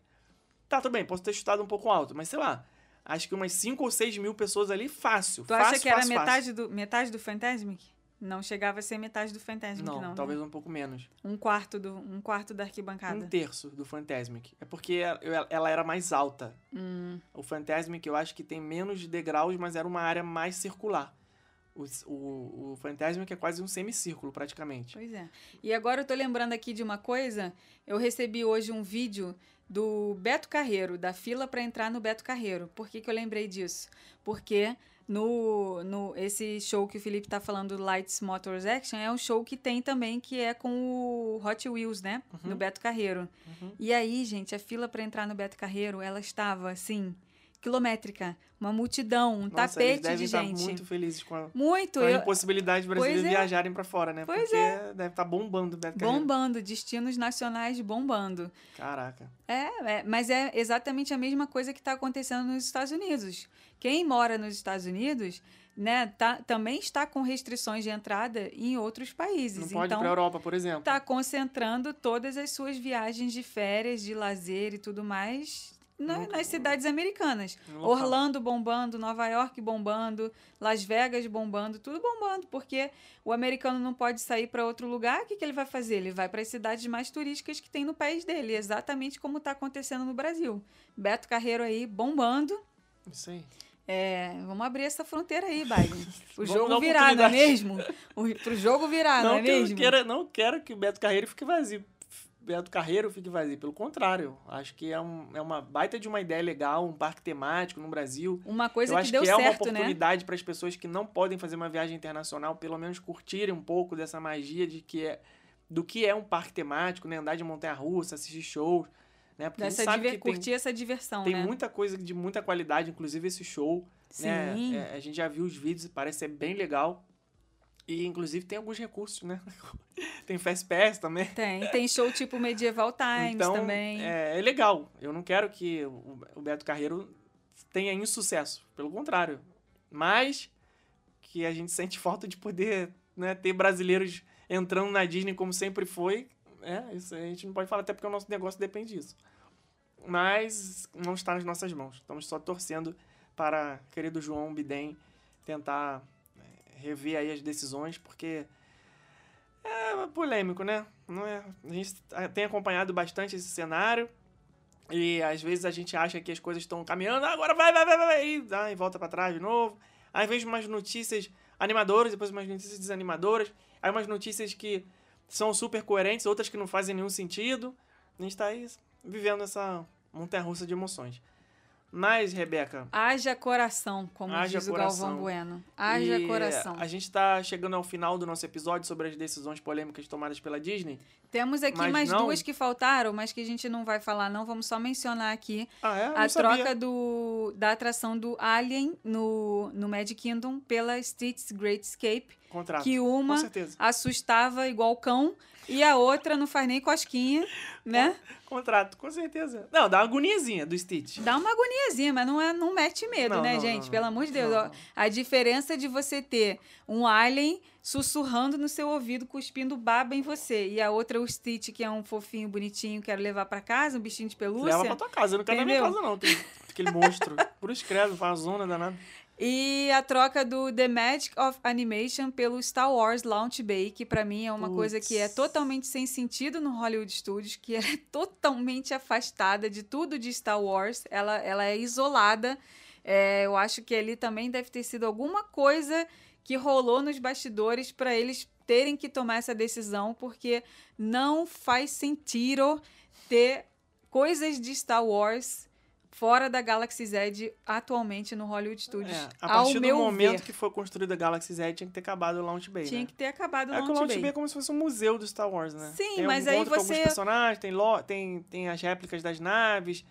Tá, tudo bem, posso ter chutado um pouco alto, mas sei lá. Acho que umas 5 ou 6 mil pessoas ali, fácil. Tu fácil, acha que era fácil, metade do, metade do Fantasmic? Não chegava a ser metade do Fantasmic, Não, não. né? talvez um pouco menos. Um quarto, do, um quarto da arquibancada. Um terço do Fantasmic. É porque ela ela era mais alta. Hum. O Fantasmic eu acho que tem menos degraus, mas era uma área mais circular. O, o, o Fantasmic é quase um semicírculo, praticamente. Pois é. E agora eu tô lembrando aqui de uma coisa. Eu recebi hoje um vídeo do Beto Carreiro, da fila para entrar no Beto Carreiro. Por que, que eu lembrei disso? Porque no, no esse show que o Felipe tá falando, Lights Motors Action, é um show que tem também, que é com o Hot Wheels, né? No Beto Carreiro. Uhum. E aí, gente, a fila para entrar no Beto Carreiro, ela estava assim, quilométrica, uma multidão, um Nossa, eles tapete devem de estar gente. muito felizes com a, Muito, com a eu- impossibilidade de brasileiros Pois é. viajarem pra fora, né? Pois Porque deve estar bombando o Beto Carreiro. bombando, destinos nacionais bombando. Caraca. É, é, mas é exatamente a mesma coisa que está acontecendo nos Estados Unidos. Quem mora nos Estados Unidos, né, tá, também está com restrições de entrada em outros países. Não pode então, pra Europa, por exemplo. está concentrando todas as suas viagens de férias, de lazer e tudo mais na- nas cidades americanas. Local. Orlando bombando, Nova York bombando, Las Vegas bombando, tudo bombando, porque o americano não pode sair para outro lugar, o que, que ele vai fazer? Ele vai para as cidades mais turísticas que tem no país dele, exatamente como está acontecendo no Brasil. Beto Carreiro aí bombando. Isso aí. É, vamos abrir essa fronteira aí, Biden. O jogo virar, não é mesmo? O, pro jogo virar, não, não, é que mesmo? queira, não quero que o Beto Carreiro fique vazio. Beto Carreiro fique vazio. Pelo contrário, acho que é, um, é uma baita de uma ideia legal, um parque temático no Brasil. Uma coisa eu que acho deu que é uma né? oportunidade para as pessoas que não podem fazer uma viagem internacional, pelo menos curtirem um pouco dessa magia de que é do que é um parque temático, né? Andar de montanha-russa, assistir shows, né? Porque a Dessa gente sabe que tem, curtir essa diversão, tem né? muita coisa de muita qualidade, inclusive esse show, né? Sim. É, a gente já viu os vídeos, parece ser bem legal. E inclusive tem alguns recursos, né? tem Fast Pass também. Tem, tem show tipo Medieval Times então, também. É, é legal. Eu não quero que o, Beto Carreiro tenha insucesso. Pelo contrário. Mas que a gente sente falta de poder né, ter brasileiros entrando na Disney como sempre foi. É, isso a gente não pode falar, até porque o nosso negócio depende disso. Mas não está nas nossas mãos. Estamos só torcendo para querido João Bidem tentar rever aí as decisões, porque é polêmico, né? Não é? A gente tem acompanhado bastante esse cenário e às vezes a gente acha que as coisas estão caminhando, "Ah, agora vai, vai, vai, vai, vai", e, dá, e volta para trás de novo. Aí vem umas notícias animadoras, depois umas notícias desanimadoras, aí umas notícias que são super coerentes, outras que não fazem nenhum sentido. A gente tá aí vivendo essa montanha-russa de emoções. Mas, Rebeca, Haja coração, como Haja diz o coração. Galvão Bueno. Haja e coração. A gente tá chegando ao final do nosso episódio sobre as decisões polêmicas tomadas pela Disney. Temos aqui Mas mais não- duas que faltaram, mas que a gente não vai falar, não. Vamos só mencionar aqui Ah, é? A sabia. troca do, da atração do Alien no, no Magic Kingdom pela Stitch's Great Escape, Contrato. que uma assustava igual cão e a outra não faz nem cosquinha, né? Contrato, com certeza. Não, dá uma agoniazinha do Stitch. Dá uma agoniazinha, mas não, é, não mete medo, Não, né, não, gente? não, Pelo amor de Deus. Ó. A diferença de você ter um alien sussurrando no seu ouvido, cuspindo baba em você, e a outra, o Stitch, que é um fofinho, bonitinho, quero levar pra casa, um bichinho de pelúcia. Leva pra tua casa. Eu não quero na minha casa, não. Aquele, aquele monstro. Por escreve, faz zona danada. E a troca do The Magic of Animation pelo Star Wars Launch Bay, que pra mim é uma coisa que é totalmente sem sentido no Hollywood Studios, que é totalmente afastada de tudo de Star Wars. Ela, ela é isolada. É, eu acho que ali também deve ter sido alguma coisa que rolou nos bastidores para eles terem que tomar essa decisão, porque não faz sentido ter coisas de Star Wars fora da Galaxy Z atualmente no Hollywood Studios. É, a partir do momento ver. que foi construída a Galaxy Z, tinha que ter acabado o Launch Bay, Tinha né? que ter acabado É no que o Launch Launch Bay. Bay é como se fosse um museu do Star Wars, né? Sim, tem mas um aí encontro com você- alguns personagens, tem, lo... tem, tem as réplicas das naves,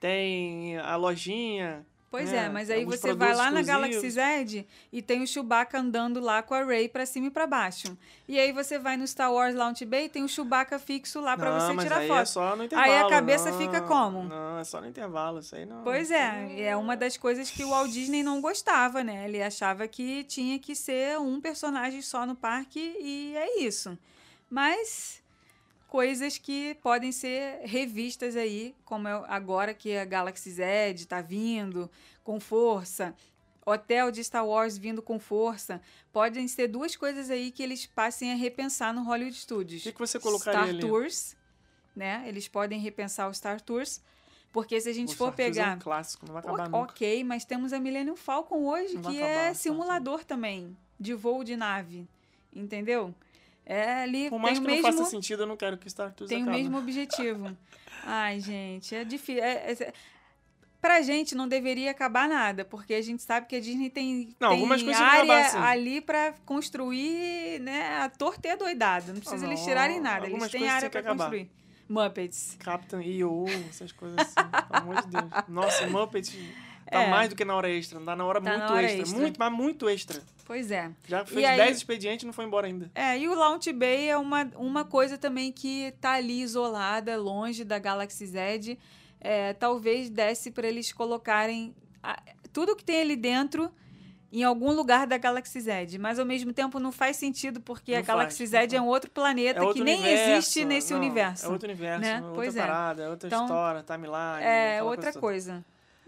tem a lojinha. Pois né? é, mas aí você vai lá na Galaxy exclusivos. Z e tem o Chewbacca andando lá com a Rey pra cima e pra baixo. E aí você vai no Star Wars Launch Bay e tem o Chewbacca fixo lá pra não, você tirar aí foto. É só no intervalo. Aí a cabeça não, fica como? Não, é só no intervalo. Isso aí não. Pois é, é uma das coisas que o Walt Disney não gostava, né? Ele achava que tinha que ser um personagem só no parque e é isso. Mas coisas que podem ser revistas aí, como é agora que a Galaxy Z tá vindo com força, Hotel de Star Wars vindo com força, podem ser duas coisas aí que eles passem a repensar no Hollywood Studios. O que, que você colocaria Star ali? Tours, né? Eles podem repensar o Star Tours, porque se a gente O for Star Tours É pegar um clássico, não vai acabar O- nunca. Ok, mas temos a Millennium Falcon hoje, Não que é simulador também, de voo de nave. Entendeu? É ali, Por mais tem o que não mesmo, faça sentido, eu não quero que Star Tours tem o acabe. mesmo objetivo. Ai, gente, é difícil. É, é, pra gente não deveria acabar nada, porque a gente sabe que a Disney tem, Não, tem algumas coisas acabar, área sim. ali pra construir, né, a torta e a doidado. Não precisa Ah, eles não, tirarem nada, eles têm área acabar. construir. Muppets. Captain EO, essas coisas assim. pelo amor de Deus. Nossa, Muppet. Tá É. mais do que na hora extra. Tá na hora Tá muito na hora extra. extra. Muito, mas muito extra. Pois é. Já fez aí- 10 expedientes e não foi embora ainda. É, e o Launch Bay é uma, uma coisa também que tá ali isolada, longe da Galaxy Z. É, talvez desse para eles colocarem a- tudo que tem ali dentro em algum lugar da Galaxy Z. Mas ao mesmo tempo não faz sentido, porque Não a Galaxy Z é um outro planeta É outro que nem universo, existe nesse não, universo. É outro universo, né? outra Pois é. parada, é outra Então, história, timeline. É outra toda. coisa.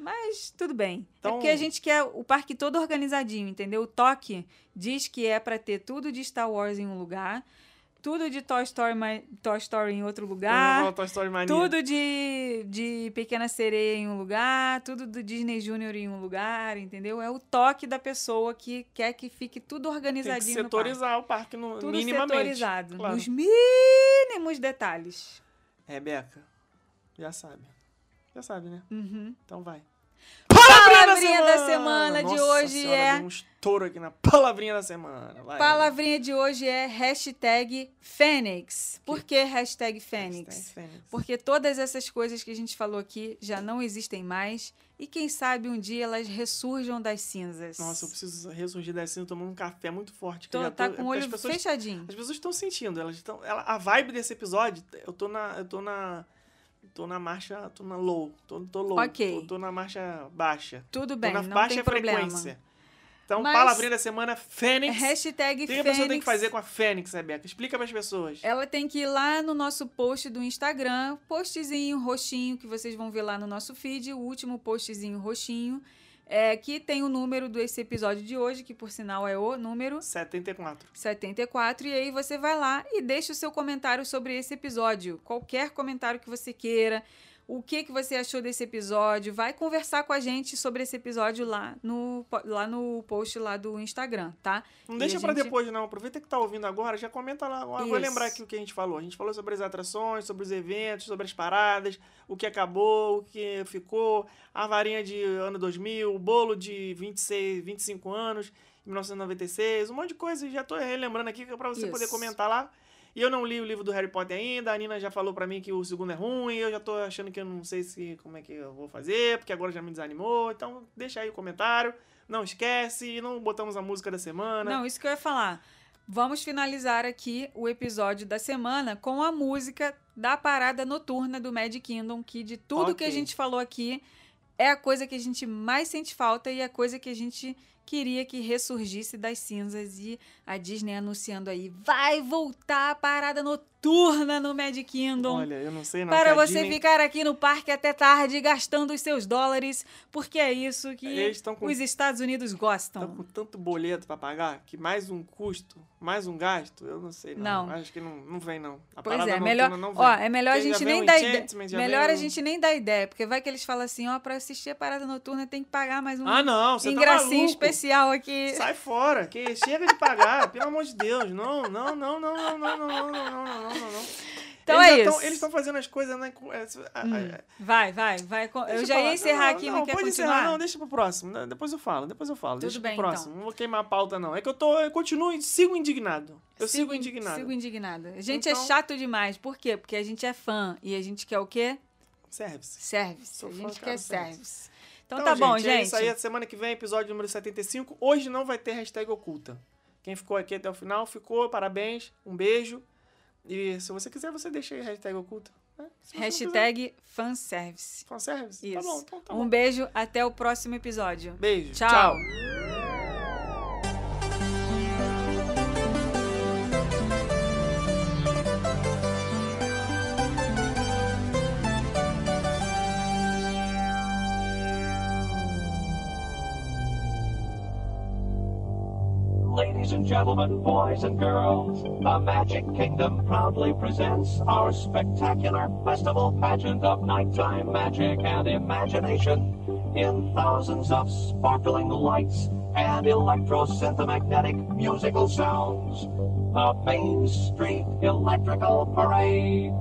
Mas tudo bem. Então- É porque a gente quer o parque todo organizadinho, entendeu? O toque diz que é pra ter tudo de Star Wars em um lugar, tudo de Toy Story, ma- Toy Story em outro lugar, Toy Story Mania. tudo de, de Pequena Sereia em um lugar, tudo do Disney Junior em um lugar, entendeu? É o toque da pessoa que quer que fique tudo Tem que organizadinho no parque. setorizar o parque no, Tudo minimamente. setorizado, claro. nos mínimos detalhes. Rebeca, já sabe. Já sabe, né? Uhum. Então vai. Palavrinha da semana de Nossa hoje senhora, é- um estouro aqui na palavrinha da semana. Vai. Palavrinha de hoje é hashtag Fênix. Por que hashtag Fênix? Hashtag Fênix. Porque todas essas coisas que a gente falou aqui já não existem mais e quem sabe um dia elas ressurjam das cinzas. Nossa, eu preciso ressurgir da cena tomando um café muito forte. que Tô, tá tô- com o olho as pessoas, fechadinho. As pessoas estão sentindo, elas estão. ela- a vibe desse episódio, eu tô na. Eu tô na. Tô na marcha. Tô na low. Tô, tô low. Ok. Tô, tô na marcha baixa. Tudo Tô bem, na não baixa tem problema. frequência. Então, Mas- palavrinha da semana, É Fênix. hashtag O que a pessoa tem que fazer com a Fênix, Rebeca? Explica pras pessoas. Ela tem que ir lá no nosso post do Instagram, postzinho roxinho que vocês vão ver lá no nosso feed, o último postzinho roxinho, é, que tem o número desse episódio de hoje, que por sinal é o número 74. 74, e aí você vai lá e deixa o seu comentário sobre esse episódio. Qualquer comentário que você queira, o que, que você achou desse episódio, vai conversar com a gente sobre esse episódio lá no, lá no post lá do Instagram, tá? Não E deixa gente- depois, não. Aproveita que tá ouvindo agora, já comenta lá. Agora vou lembrar aqui o que a gente falou. A gente falou sobre as atrações, sobre os eventos, sobre as paradas, o que acabou, o que ficou, a varinha de ano 2000, o bolo de 26, 25 anos, em 1996, um monte de coisa. Já tô relembrando aqui é pra você Isso. poder comentar lá. E eu não li o livro do Harry Potter ainda, a Nina já falou pra mim que o segundo é ruim, eu já tô achando que eu não sei se como é que eu vou fazer, porque agora já me desanimou. Então, deixa aí o comentário. Não esquece, não botamos a música da semana. Não, isso que eu ia falar. Vamos finalizar aqui o episódio da semana com a música da parada noturna do Mad Kingdom, que de tudo que a gente falou aqui é a coisa que a gente mais sente falta e a coisa que a gente queria que ressurgisse das cinzas e a Disney anunciando aí vai voltar a parada noturna no Mad Kingdom. Olha, eu não sei não. para você Disney- ficar aqui no parque até tarde gastando os seus dólares, porque é isso que estão com, os Estados Unidos gostam. tão com tanto boleto pra pagar que mais um custo, mais um gasto, eu não sei não. Não. Acho que não, não vem não. A Pois é, noturna melhor, não vem. ó, é melhor a Porque gente nem dar ideia. Melhor vem a gente nem dar ideia, porque vai que eles falam assim, ó, pra assistir a parada noturna tem que pagar mais um Ah, não, você tá ingracinho maluco. especial aqui. Sai fora, que chega de pagar, pelo amor de Deus. Não, não, não, não, não, não, não, não, não, não, não, não, não. Então eles é já tão- isso. eles estão fazendo as coisas, né? é, Hum, Vai, vai, vai. deixa Eu já falar. ia encerrar Não, aqui, não, não, quer pode continuar? encerrar, não, deixa pro próximo. Depois eu falo, depois eu falo. Tudo deixa bem, pro então. próximo. Não vou queimar a pauta, não. É que eu tô, eu continuo, sigo indignado. Eu sigo, indignado. Sigo indignada. A gente Então- é chato demais. Por quê? Porque a gente é fã e a gente quer o quê? Service. Service. Sou a gente quer service. service. Então, tá bom, É gente. isso aí, semana que vem, episódio número 75. Hoje não vai ter hashtag oculta. Quem ficou aqui até o final, ficou, parabéns, um beijo. E se você quiser, você deixa aí hashtag oculta. né? Hashtag fanservice. fanservice. Isso. Tá bom, então tá um bom. beijo, até o próximo episódio. Beijo. Tchau. Tchau. Gentlemen, boys and girls, the Magic Kingdom proudly presents our spectacular festival pageant of nighttime magic and imagination in thousands of sparkling lights and electro-synthomagnetic musical sounds. The Main Street Electrical Parade.